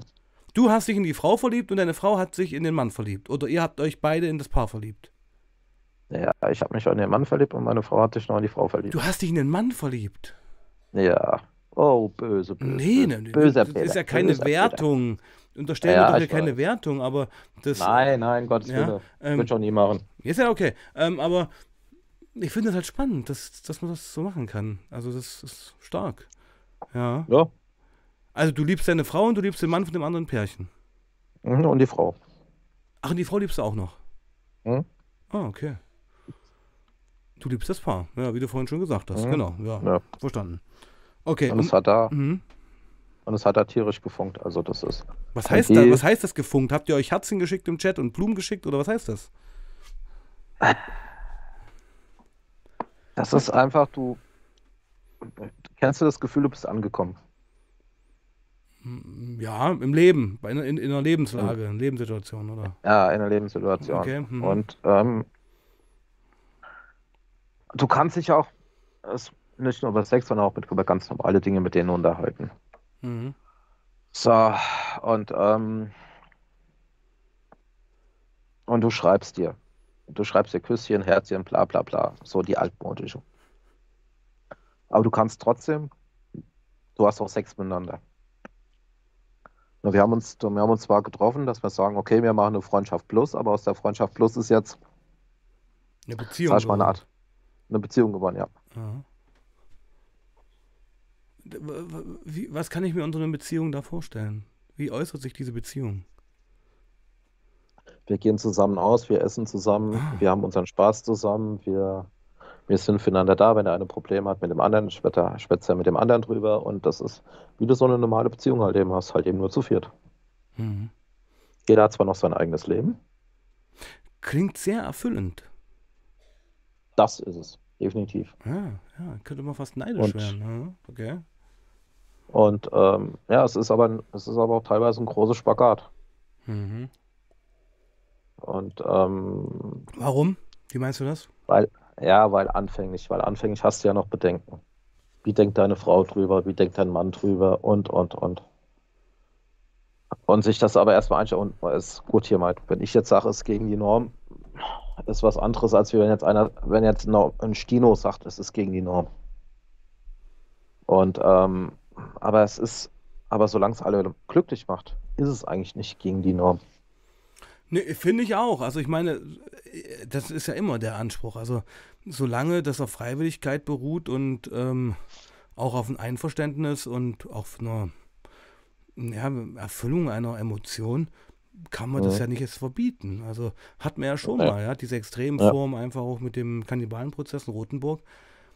Du hast dich in die Frau verliebt und deine Frau hat sich in den Mann verliebt. Oder ihr habt euch beide in das Paar verliebt.
ja, ich habe mich in den Mann verliebt und meine Frau hat sich noch in die Frau verliebt.
Du hast dich in den Mann verliebt.
Ja. Oh, böse, böse.
Nee,
böse,
ne,
böser
das ist
Peter,
ja keine
böser Peter.
Wertung. Unterstellen
Ja,
wir doch hier
ich
keine. Wertung, aber das
Nein, nein, Gottes
Ja,
Willen.
ähm,
Wird schon nie machen.
ist ja okay. Ähm, aber ich finde es halt spannend, dass, dass man das so machen kann. Also das ist stark. Ja.
Ja.
Also du liebst deine Frau und du liebst den Mann von dem anderen Pärchen.
Mhm, Und die Frau.
Ach, und die Frau liebst du auch noch.
Mhm.
Ah, okay. Du liebst das Paar, ja, wie du vorhin schon gesagt hast.
Mhm.
Genau, ja,
Ja.
verstanden. Okay,
Und es hat da,
mhm.
und es hat da tierisch gefunkt. Also das ist.
was, heißt
die-
da, was heißt das gefunkt? Habt ihr euch Herzen geschickt im Chat und Blumen geschickt oder was heißt das?
Das ist einfach, du. Kennst du das Gefühl, du bist angekommen?
Ja, im Leben, in, in, in einer Lebenslage, in Lebenssituation, oder?
Ja, in einer Lebenssituation.
Okay, mhm.
Und ähm, du kannst dich auch es, nicht nur über Sex, sondern auch mit, über ganz normale Dinge mit denen unterhalten.
Mhm.
So, und, ähm, und du schreibst dir. Du schreibst dir Küsschen, Herzchen, bla bla bla. So die altmodische. Aber du kannst trotzdem, du hast auch Sex miteinander. Wir haben uns, wir haben uns zwar getroffen, dass wir sagen, okay, wir machen eine Freundschaft plus, aber aus der Freundschaft plus ist jetzt,
Eine Beziehung.
sag ich mal, eine
geworden.
Art, eine Beziehung geworden, ja.
Aha. W- Wie, was kann ich mir unter einer Beziehung da vorstellen? Wie äußert sich diese Beziehung?
Wir gehen zusammen aus, wir essen zusammen,
Ah.
wir haben unseren Spaß zusammen, wir, wir sind füreinander da. Wenn der eine Probleme hat mit dem anderen, schwätzt er, mit dem anderen drüber. Und das ist, wie du so eine normale Beziehung halt eben hast, halt eben nur zu viert.
Mhm.
Jeder hat zwar noch sein eigenes Leben,
Klingt sehr erfüllend.
das ist es, definitiv.
Ja, ja, könnte man fast neidisch
Und-
werden. Ja, okay.
Und ähm, ja, es ist aber, es ist aber auch teilweise ein großes Spagat.
Mhm.
Und ähm,
Warum? Wie meinst du das?
weil, ja, weil anfänglich, weil anfänglich hast du ja noch Bedenken. Wie denkt deine Frau drüber, wie denkt dein Mann drüber und, und, und. Und sich das aber erstmal und ist gut hier mal, wenn ich jetzt sage, es ist gegen die Norm, ist was anderes, als wenn jetzt einer, wenn jetzt ein Stino sagt, es ist gegen die Norm. Und ähm, aber es ist, aber solange es alle glücklich macht, ist es eigentlich nicht gegen die Norm.
Nee, finde ich auch. Also ich meine, das ist ja immer der Anspruch. Also solange das auf Freiwilligkeit beruht und ähm, auch auf ein Einverständnis und auf einer ja, Erfüllung einer Emotion, kann man das
Mhm.
ja nicht jetzt verbieten. Also hat man ja schon
Ja.
mal, ja, diese Extremform einfach auch mit dem Kannibalenprozess in Rothenburg.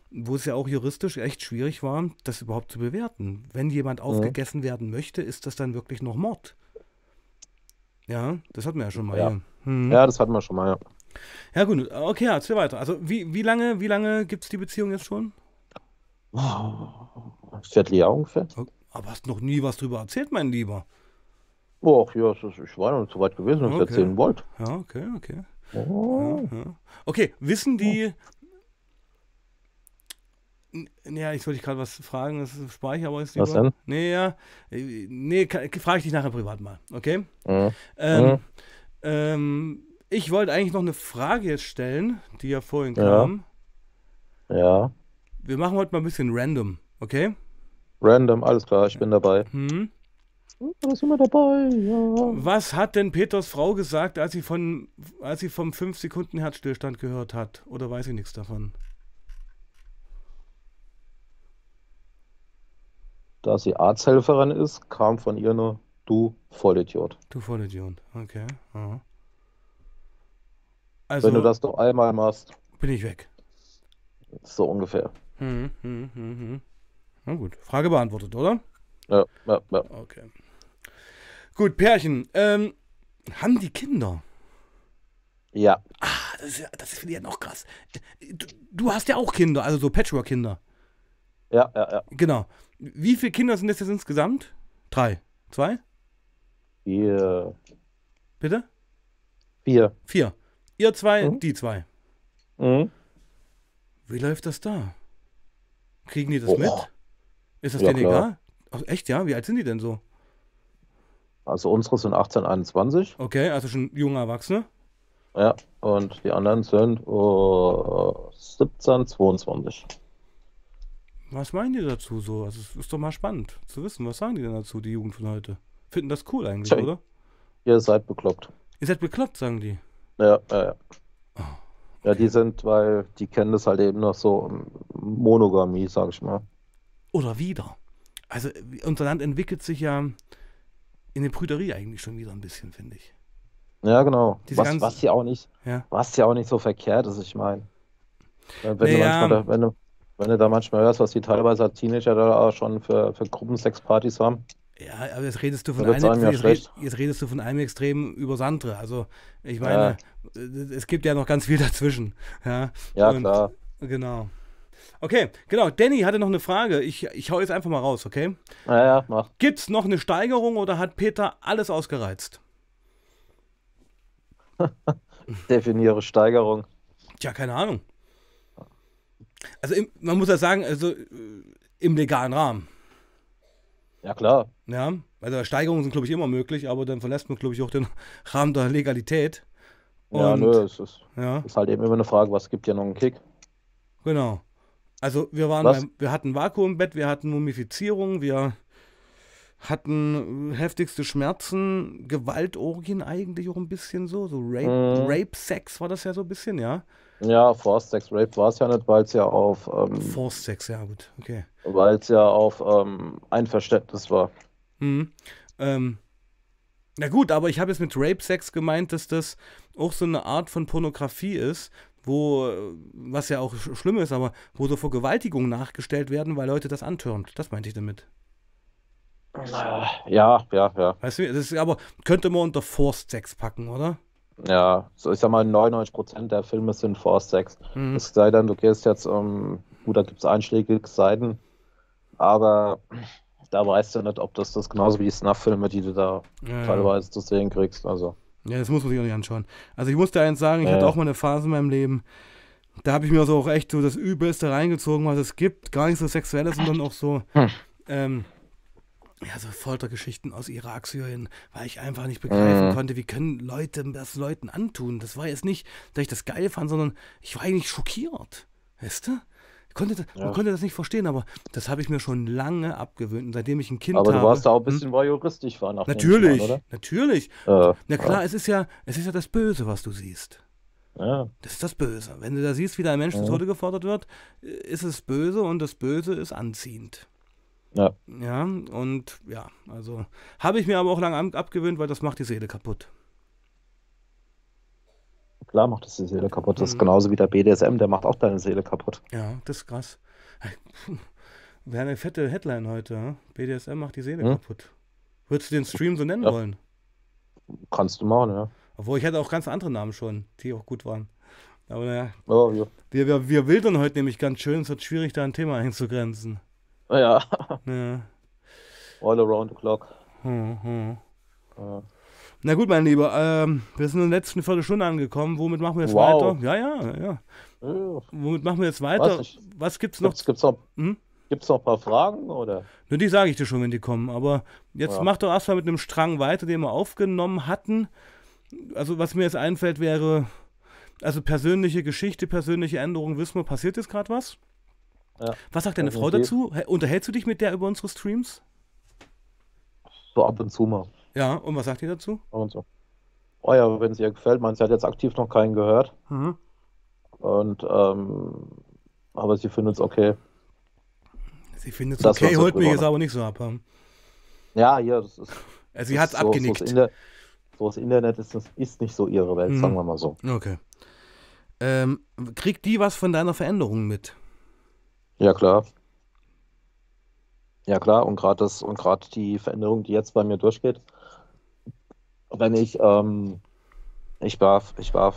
wo es ja auch juristisch echt schwierig war, das überhaupt zu bewerten. Wenn jemand aufgegessen werden möchte, ist das dann wirklich noch Mord? Ja, das hatten wir ja schon mal.
Ja.
Hm.
Ja, das hatten wir schon mal, ja.
Ja, gut, okay, erzähl weiter. Also, wie, wie lange, wie lange gibt es die Beziehung jetzt schon?
Vierteljahr ungefähr.
Aber hast noch nie was drüber erzählt, mein Lieber.
Oh, ach ja, ich war noch nicht so weit gewesen, dass ich
Okay.
erzählen wollte.
Ja, okay, okay.
Oh.
Ja, ja. Okay, wissen die. Ja, ich wollte dich gerade was fragen, das spare ich aber jetzt
Was
lieber.
denn?
Nee, ja. äh, Nee, frage ich dich nachher privat mal, okay?
Mhm.
Ähm,
Mhm.
ähm, ich wollte eigentlich noch eine Frage jetzt stellen, die ja vorhin
Ja.
kam.
Ja,
Wir machen heute mal ein bisschen random, okay?
random, alles klar, ich bin dabei.
Hm.
Da sind wir dabei, ja.
Was hat denn Peters Frau gesagt, als sie, von, als sie vom 5-Sekunden-Herzstillstand gehört hat? Oder weiß sie nichts davon?
Da sie Arzthelferin ist, kam von ihr nur du Vollidiot.
Du Vollidiot. Okay. aha.
Wenn
Also
du das doch einmal machst,
bin ich weg.
so ungefähr.
Hm, hm, hm, hm. Na gut. Frage beantwortet, oder?
Ja, ja, ja.
Okay. Gut, Pärchen. Ähm, haben die Kinder?
Ja,
Ah, das ist ja, das finde ich ja noch krass. Du, du hast ja auch Kinder, also so Patchwork-Kinder.
ja, ja, ja.
Genau. Wie viele Kinder sind das jetzt insgesamt? Drei. Zwei?
Vier,
Bitte?
vier.
Vier. Ihr zwei,
Mhm.
die zwei.
Mhm.
Wie läuft das da? Kriegen die das
Oh.
mit? Ist das
Ja,
denen
klar.
egal? Ach, echt, ja? Wie alt sind die denn so?
Also unsere sind 18, 21.
Okay, also schon junge Erwachsene.
Ja, und die anderen sind oh, 17, 22.
Was meinen die dazu so? Also es ist doch mal spannend zu wissen. Was sagen die denn dazu, die Jugend von heute? Finden das cool eigentlich,
Tja.
oder?
Ihr seid bekloppt.
Ihr seid bekloppt, sagen die.
Ja, ja, ja.
Oh,
Ja, die sind, weil die kennen das halt eben noch so ähm, Monogamie, sag ich mal.
Oder wieder. Also unser Land entwickelt sich ja in eine Brüderie eigentlich schon wieder ein bisschen, finde ich.
Ja, genau.
Diese
Was,
ganzen-
was ja auch nicht,
Ja.
was ja auch nicht so verkehrt ist, ich meine. Wenn du
Naja.
manchmal wenn du, wenn du da manchmal hörst, was die teilweise als Teenager da auch schon für, für Gruppensexpartys haben.
Ja, aber jetzt redest du von einem,
einem ja
jetzt, red, jetzt redest du von einem Extrem übers andere. Also ich meine, äh, es gibt ja noch ganz viel dazwischen. Ja,
Ja,
Und-
klar.
genau. Okay, genau. Danny hatte noch eine Frage. Ich, ich hau jetzt einfach mal raus, okay?
Ja, ja, mach.
Gibt's noch eine Steigerung oder hat Peter alles ausgereizt?
Definiere Steigerung.
Tja, keine Ahnung. Also im, man muss ja sagen, also äh, im legalen Rahmen.
Ja, klar.
Ja, also Steigerungen sind, glaube ich, immer möglich, aber dann verlässt man, glaube ich, auch den Rahmen der Legalität.
Ja,
Und-
nö, es ist,
Ja,
ist halt eben immer eine Frage, was gibt dir noch einen Kick?
genau. Also wir waren beim, wir hatten Vakuumbett, wir hatten Mumifizierung, wir hatten heftigste Schmerzen, Gewaltorgien eigentlich auch ein bisschen so, so Rape,
Mhm.
Rape-Sex war das ja so ein bisschen, ja.
Ja, Forced Sex Rape war es ja nicht, weil es ja auf, ähm,
Forced Sex, ja gut, okay.
weil es ja auf ähm, Einverständnis war.
Mhm. Ähm, na gut, aber ich habe jetzt mit Rape-Sex gemeint, dass das auch so eine Art von Pornografie ist, wo, äh, was ja auch sch schlimm ist, aber wo so Vergewaltigungen nachgestellt werden, weil Leute das antörnt. Das meinte ich damit.
Ja, ja, ja.
Weißt du, das ist aber, könnte man unter Forced Sex packen, oder?
Ja, so ich sag mal, 99% der Filme sind Forced Sex.
Mhm.
Es sei denn, du gehst jetzt, ähm, gut, da gibt es einschlägige Seiten, aber da weißt du nicht, ob das das genauso wie die Snuff-Filme, die du da
Ja, ja.
teilweise zu sehen kriegst. Also,
Ja, das muss man sich auch nicht anschauen. Also ich musste eins sagen, ich
Ja.
hatte auch mal eine Phase in meinem Leben, da habe ich mir so auch echt so das Übelste reingezogen, was es gibt. Gar nicht so sexuelles, sondern auch so,
Hm.
ähm, ja, so Foltergeschichten aus Irak, Syrien, weil ich einfach nicht begreifen
Mhm.
konnte, wie können Leute das Leuten antun. Das war jetzt nicht, dass ich das geil fand, sondern ich war eigentlich schockiert. Weißt du? Ich konnte, das- Man
Ja.
konnte das nicht verstehen, aber das habe ich mir schon lange abgewöhnt. Seitdem ich ein Kind
aber du
habe.
warst da auch ein
hm?
bisschen voyeuristisch war nach
Natürlich, natürlich.
Äh,
Na klar, es ist ja, es ist ja das Böse, was du siehst.
ja,
Das ist das Böse. Wenn du da siehst, wie da ein Mensch zu
Mhm.
Tode gefordert wird, äh, ist es böse und das Böse ist anziehend.
Ja,
Ja, und ja, also habe ich mir aber auch lange ab- abgewöhnt, weil das macht die Seele kaputt.
Klar macht das die Seele kaputt. Das ist
Mhm.
genauso wie der BDSM, der macht auch deine Seele kaputt.
Ja, das ist krass. Wäre eine fette Headline heute. BDSM macht die Seele
Hm?
kaputt. Würdest du den Stream so nennen
Ja.
wollen?
Kannst du machen, ja.
Obwohl ich hatte auch ganz andere Namen schon, die auch gut waren. Aber naja,
Oh, ja.
wir, wir, wir wildern heute nämlich ganz schön. Es wird schwierig, da ein Thema einzugrenzen.
Ja,
Ja.
all around the clock.
Hm, hm.
Ja.
Na gut, mein Lieber, ähm, wir sind in der letzten Viertelstunde angekommen. Womit machen wir jetzt
Wow.
weiter? Ja, ja, ja.
Ja.
Womit machen wir jetzt weiter?
Nicht.
Was gibt's noch?
Gibt's, gibt's, noch,
Hm?
gibt's noch ein paar Fragen? Oder?
Nur die sage ich dir schon, wenn die kommen. Aber jetzt
Ja.
mach doch erstmal mit einem Strang weiter, den wir aufgenommen hatten. Also, was mir jetzt einfällt, wäre, also persönliche Geschichte, persönliche Änderungen, wissen wir, passiert jetzt gerade was?
Ja.
Was sagt deine Frau
Definitiv.
dazu? Hä- Unterhältst du dich mit der über unsere Streams?
So ab und zu mal.
Ja, und was sagt ihr dazu?
Ab und zu. Oh ja, wenn es ihr gefällt, man, sie hat jetzt aktiv noch keinen gehört.
Mhm.
Und, ähm, aber sie findet es okay.
Sie findet es okay, holt mich jetzt aber nicht so ab. hm.
Ja, hier, das ist.
Also sie hat
ist so,
abgenickt.
So das, so das Internet ist, das ist nicht so ihre Welt,
Mhm.
sagen wir mal so.
Okay. Ähm, kriegt die was von deiner Veränderung mit?
Ja, klar. Ja, klar. Und gerade das, und gerade die Veränderung, die jetzt bei mir durchgeht, wenn ich, ähm, ich war, ich war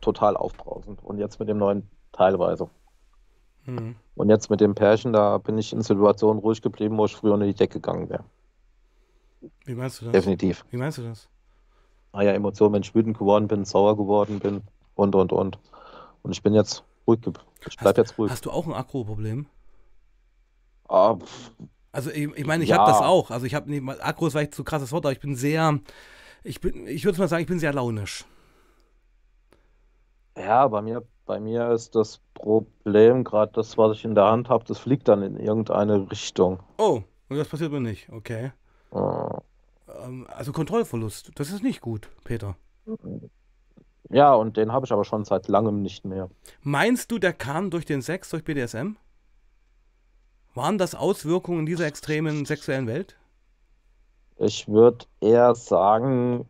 total aufbrausend. Und jetzt mit dem neuen teilweise.
Mhm.
Und jetzt mit dem Pärchen, da bin ich in Situationen ruhig geblieben, wo ich früher unter die Decke gegangen wäre.
Wie meinst du das?
Definitiv.
Wie meinst du das?
Ah ja, Emotionen, wenn ich wütend geworden bin, sauer geworden bin und, und, und. Und ich bin jetzt ruhig geblieben. Ich bleib jetzt ruhig.
Hast du auch ein Akro-Problem?
Ah,
Also ich, ich meine, ich
Ja.
habe das auch. Also ich habe mal Akro ist vielleicht zu krasses Wort, aber ich bin sehr, ich bin, ich würde mal sagen, ich bin sehr launisch.
Ja, bei mir, bei mir ist das Problem, gerade das, was ich in der Hand habe, das fliegt dann in irgendeine Richtung.
Oh, und das passiert mir nicht. Okay. Ähm, also Kontrollverlust, das ist nicht gut, Peter.
Ja, und den habe ich aber schon seit langem nicht mehr.
Meinst du, der kam durch den Sex, durch BDSM? Waren das Auswirkungen dieser extremen sexuellen Welt?
Ich würde eher sagen,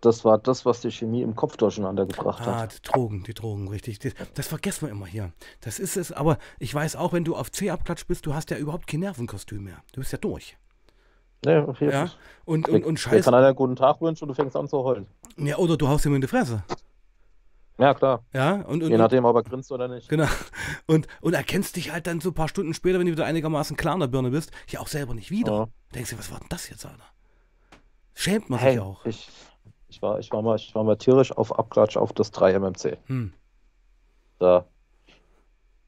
das war das, was die Chemie im Kopf durcheinander gebracht
Ah,
hat.
die Drogen, die Drogen, richtig. Das, das vergessen wir immer hier. Das ist es, aber ich weiß auch, wenn du auf C-Abklatsch bist, du hast ja überhaupt kein Nervenkostüm mehr. Du bist ja durch.
Nee, hier,
Ja? Und,
Dir-
und, und
dir
scheiß.
kann einer einen guten Tag wünschen und du fängst an zu heulen.
Ja, oder du haust ihm in die Fresse.
Ja, klar.
Ja, und, und,
Je nachdem, ob er grinst oder nicht.
Genau. Und, und erkennst dich halt dann so ein paar Stunden später, wenn du wieder einigermaßen klar in der Birne bist, ja auch selber nicht wieder.
Ja.
Denkst du, was war denn das jetzt, Alter? Schämt man
Hey,
sich auch.
ich, ich, war, ich, war mal, ich war mal tierisch auf Abklatsch auf das 3MMC.
Hm.
Da.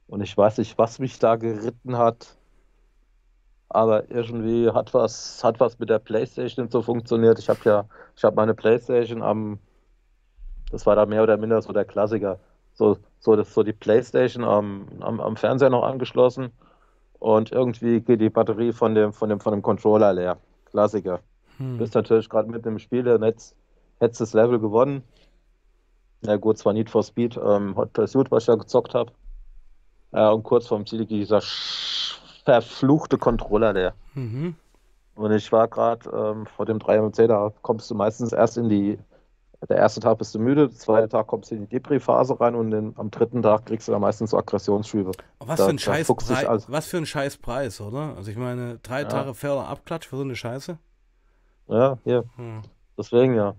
Und ich weiß nicht, was mich da geritten hat. Aber irgendwie hat was, hat was mit der Playstation so funktioniert. Ich habe ja, ich habe meine Playstation am, das war da mehr oder minder so der Klassiker. So, so, das, so die Playstation am, am, am Fernseher noch angeschlossen. Und irgendwie geht die Batterie von dem, von dem, von dem Controller leer. Klassiker.
Hm.
Bist natürlich gerade mit dem Spiel, dann hättest hättest das Level gewonnen. Na gut, zwar Need for Speed, ähm, Hot Pursuit, was ich da gezockt habe. Ja, und kurz vorm Ziel geht dieser verfluchte Controller leer.
Mhm.
Und ich war gerade ähm, vor dem 3MC, da kommst du meistens erst in die, der erste Tag bist du müde, der zweite Tag kommst du in die Depri-Phase rein und den, am dritten Tag kriegst du da meistens so Aggressionsschübe.
Was,
Da-
für ein Scheiß Preis, was für ein Scheißpreis, oder? Also ich meine, drei
Ja.
Tage Förder Abklatsch für so eine Scheiße.
Ja, hier,
Hm.
deswegen ja.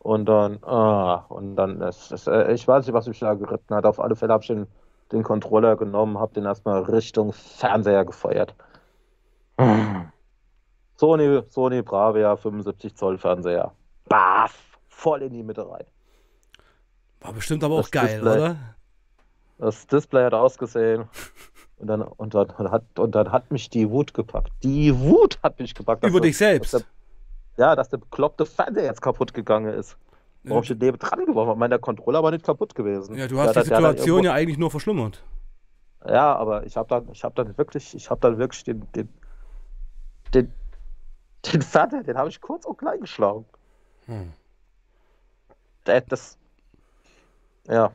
Und dann, ah, und dann, es, es, äh, ich weiß nicht, was mich da geritten hat. Auf alle Fälle habe ich den, den Controller genommen, habe den erstmal Richtung Fernseher gefeuert. Sony, Sony Bravia 75 Zoll Fernseher. Baff! Voll in die Mitte rein.
War bestimmt aber auch
Das
geil,
Display.
oder?
Das Display hat ausgesehen. Und dann, und, dann, und, hat, und dann hat mich die Wut gepackt. Die Wut hat mich gepackt.
Über dich selbst.
Dass der, ja, dass der bekloppte Fernseher jetzt kaputt gegangen ist. Warum ich den neben dran geworfen habe. Mein Controller war nicht kaputt gewesen.
Ja, du hast die
der dann
Situation ja eigentlich nur verschlimmert.
Ja, aber ich habe dann, ich habe dann wirklich, ich habe dann wirklich den, den, den, den Fernseher, den habe ich kurz und klein geschlagen.
Hm.
Der- Das, ja,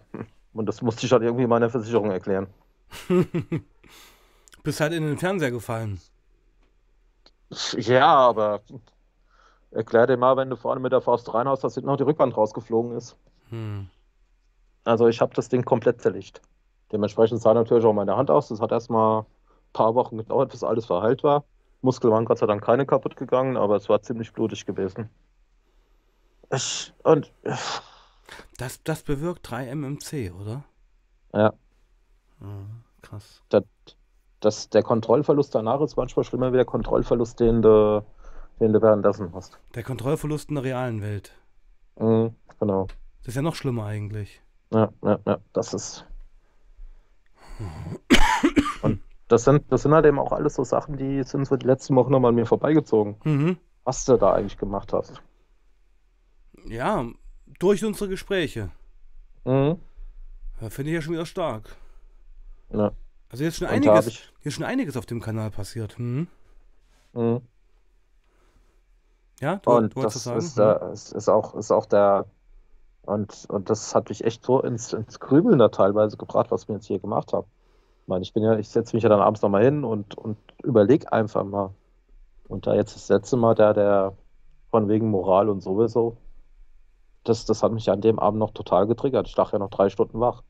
und das musste ich dann irgendwie meiner Versicherung erklären.
Bist halt in den Fernseher gefallen.
Ja, aber erklär dir mal, wenn du vorne mit der Faust reinhaust, dass hinten noch die Rückwand rausgeflogen ist.
Hm.
Also ich habe das Ding komplett zerlegt. Dementsprechend sah natürlich auch meine Hand aus. Das hat erstmal ein paar Wochen gedauert, bis alles verheilt war. Muskeln waren Gott sei Dank keine kaputt gegangen, aber es war ziemlich blutig gewesen. Ich, und
Das, das bewirkt 3 MMC, oder?
ja,
Ah, krass.
das, das, der Kontrollverlust danach ist manchmal schlimmer wie der Kontrollverlust, den du, den du währenddessen hast.
Der Kontrollverlust in der realen Welt.
Mhm, genau.
Das ist ja noch schlimmer eigentlich.
Ja, ja, ja, das ist. Und das sind, das sind halt eben auch alles so Sachen, die sind so die letzten Wochen nochmal an mir vorbeigezogen.
Mhm.
Was du da eigentlich gemacht hast.
Ja, durch unsere Gespräche.
Mhm.
Finde ich ja schon wieder stark.
Ja.
Also ist schon
Und
einiges,
ich.
hier ist schon einiges auf dem Kanal passiert. Mhm.
Mhm.
Ja, du,
Und
du
das ist, äh, ist, auch, ist auch der. Und, und das hat mich echt so ins, ins Grübeln da teilweise gebracht, was wir jetzt hier gemacht haben. Ich meine, ich bin ja, ich setze mich ja dann abends nochmal hin und, und überlege einfach mal. Und da jetzt das letzte Mal der, der von wegen Moral und sowieso, das, das hat mich an dem Abend noch total getriggert. Ich lag ja noch drei Stunden wach.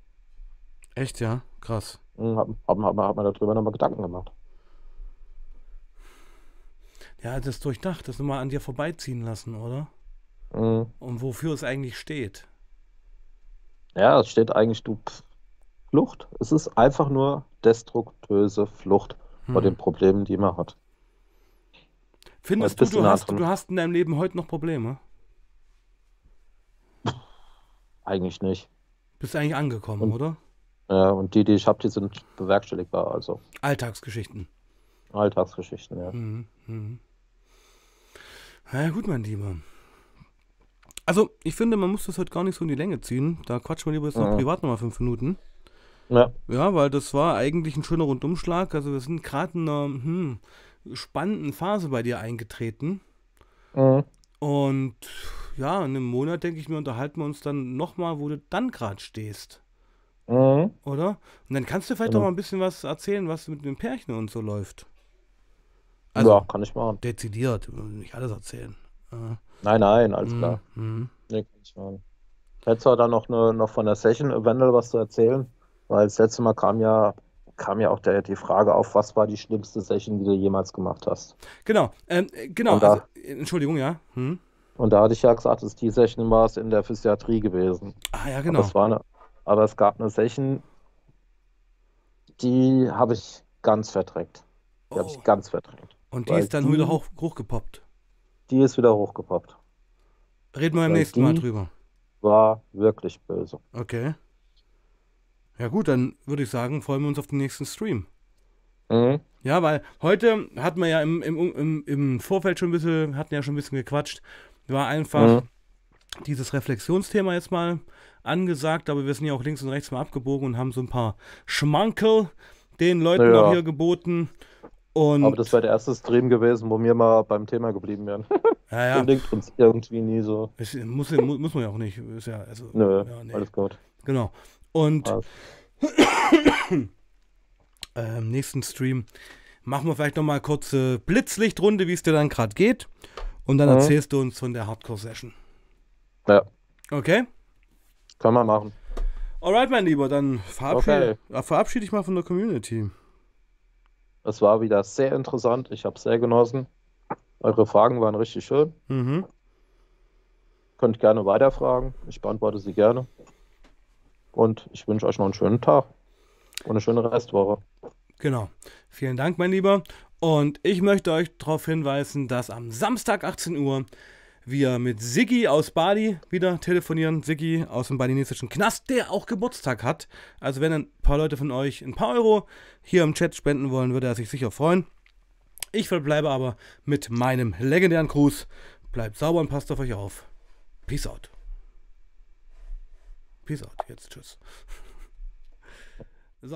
Echt, ja? Krass.
Hm, Hab, hab, hab, hab mir darüber nochmal Gedanken gemacht.
Ja, das durchdacht, das nochmal an dir vorbeiziehen lassen, oder?
Mhm.
Und wofür es eigentlich steht.
Ja, es steht eigentlich, du, Flucht. Es ist einfach nur destruktöse Flucht vor
Hm.
den Problemen, die man hat.
Findest du, du hast, du hast in deinem Leben heute noch Probleme?
Eigentlich nicht.
Bist eigentlich angekommen,
Und-
oder?
Ja, und die, die ich habe, die sind bewerkstelligbar, also
Alltagsgeschichten.
Alltagsgeschichten, ja.
Mhm. Mhm. Na gut, mein Lieber. Also, ich finde, man muss das heute gar nicht so in die Länge ziehen. Da quatschen wir lieber jetzt noch
Mhm.
privat nochmal fünf Minuten.
Ja,
Ja, weil das war eigentlich ein schöner Rundumschlag. Also, wir sind gerade in einer hm, spannenden Phase bei dir eingetreten.
mhm.
Und ja, in einem Monat, denke ich mir, unterhalten wir uns dann nochmal, wo du dann gerade stehst.
Mhm.
Oder? Und dann kannst du vielleicht
Genau.
auch mal ein bisschen was erzählen, was mit dem Pärchen und so läuft.
Ja,
Also,
kann ich machen.
dezidiert, nicht alles erzählen. Äh,
Nein, nein, alles
mm,
klar.
mm.
Nee, kann ich machen. Hättest du dann noch, eine, noch von der Session eventuell was zu erzählen? Weil das letzte Mal kam ja, kam ja auch der, die Frage auf, was war die schlimmste Session, die du jemals gemacht hast?
Genau, ähm, äh, genau,
da-
also, äh, Entschuldigung, ja. Hm?
Und da hatte ich ja gesagt, dass die Session war es in der Physiatrie gewesen.
Ah, ja,
Aber
genau.
es war eine, aber es gab eine Session, die habe ich ganz verdrängt. Die habe
Oh.
ich ganz verdrängt.
Und die ist dann
die-
wieder hoch, hochgepoppt.
Die ist wieder hochgepoppt.
Reden wir beim nächsten Mal drüber.
War wirklich böse.
Okay. Ja gut, dann würde ich sagen, freuen wir uns auf den nächsten Stream.
Mhm.
Ja, weil heute hatten wir ja im, im, im, im Vorfeld schon ein bisschen, hatten ja schon ein bisschen gequatscht. War einfach
Mhm.
dieses Reflexionsthema jetzt mal angesagt, aber wir sind ja auch links und rechts mal abgebogen und haben so ein paar Schmankel den Leuten
Ja.
auch hier geboten. Und
Aber das wäre der erste Stream gewesen, wo wir mal beim Thema geblieben wären.
ja, ja,
Gelingt uns irgendwie nie so.
es muss, muss, muss man ja auch nicht. Ist ja, also,
Nö,
ja, nee.
alles gut.
Genau. Und äh, im nächsten Stream machen wir vielleicht nochmal kurze Blitzlichtrunde, wie es dir dann gerade geht. Und dann
Mhm.
erzählst du uns von der Hardcore-Session.
Ja,
Okay?
können wir machen.
Alright, mein Lieber, dann verabschiede,
Okay.
ja, verabschiede ich mal von der Community.
Es war wieder sehr interessant. Ich habe es sehr genossen. Eure Fragen waren richtig schön.
Mhm.
Könnt gerne weiterfragen. Ich beantworte sie gerne. Und ich wünsche euch noch einen schönen Tag und eine schöne Restwoche.
Genau. Vielen Dank, mein Lieber. Und ich möchte euch darauf hinweisen, dass am Samstag 18 Uhr wir mit Siggi aus Bali wieder telefonieren. Siggi aus dem balinesischen Knast, der auch Geburtstag hat. Also wenn ein paar Leute von euch ein paar Euro hier im Chat spenden wollen, würde er sich sicher freuen. Ich verbleibe aber mit meinem legendären Gruß. Bleibt sauber und passt auf euch auf. Peace out. Peace out. Jetzt tschüss.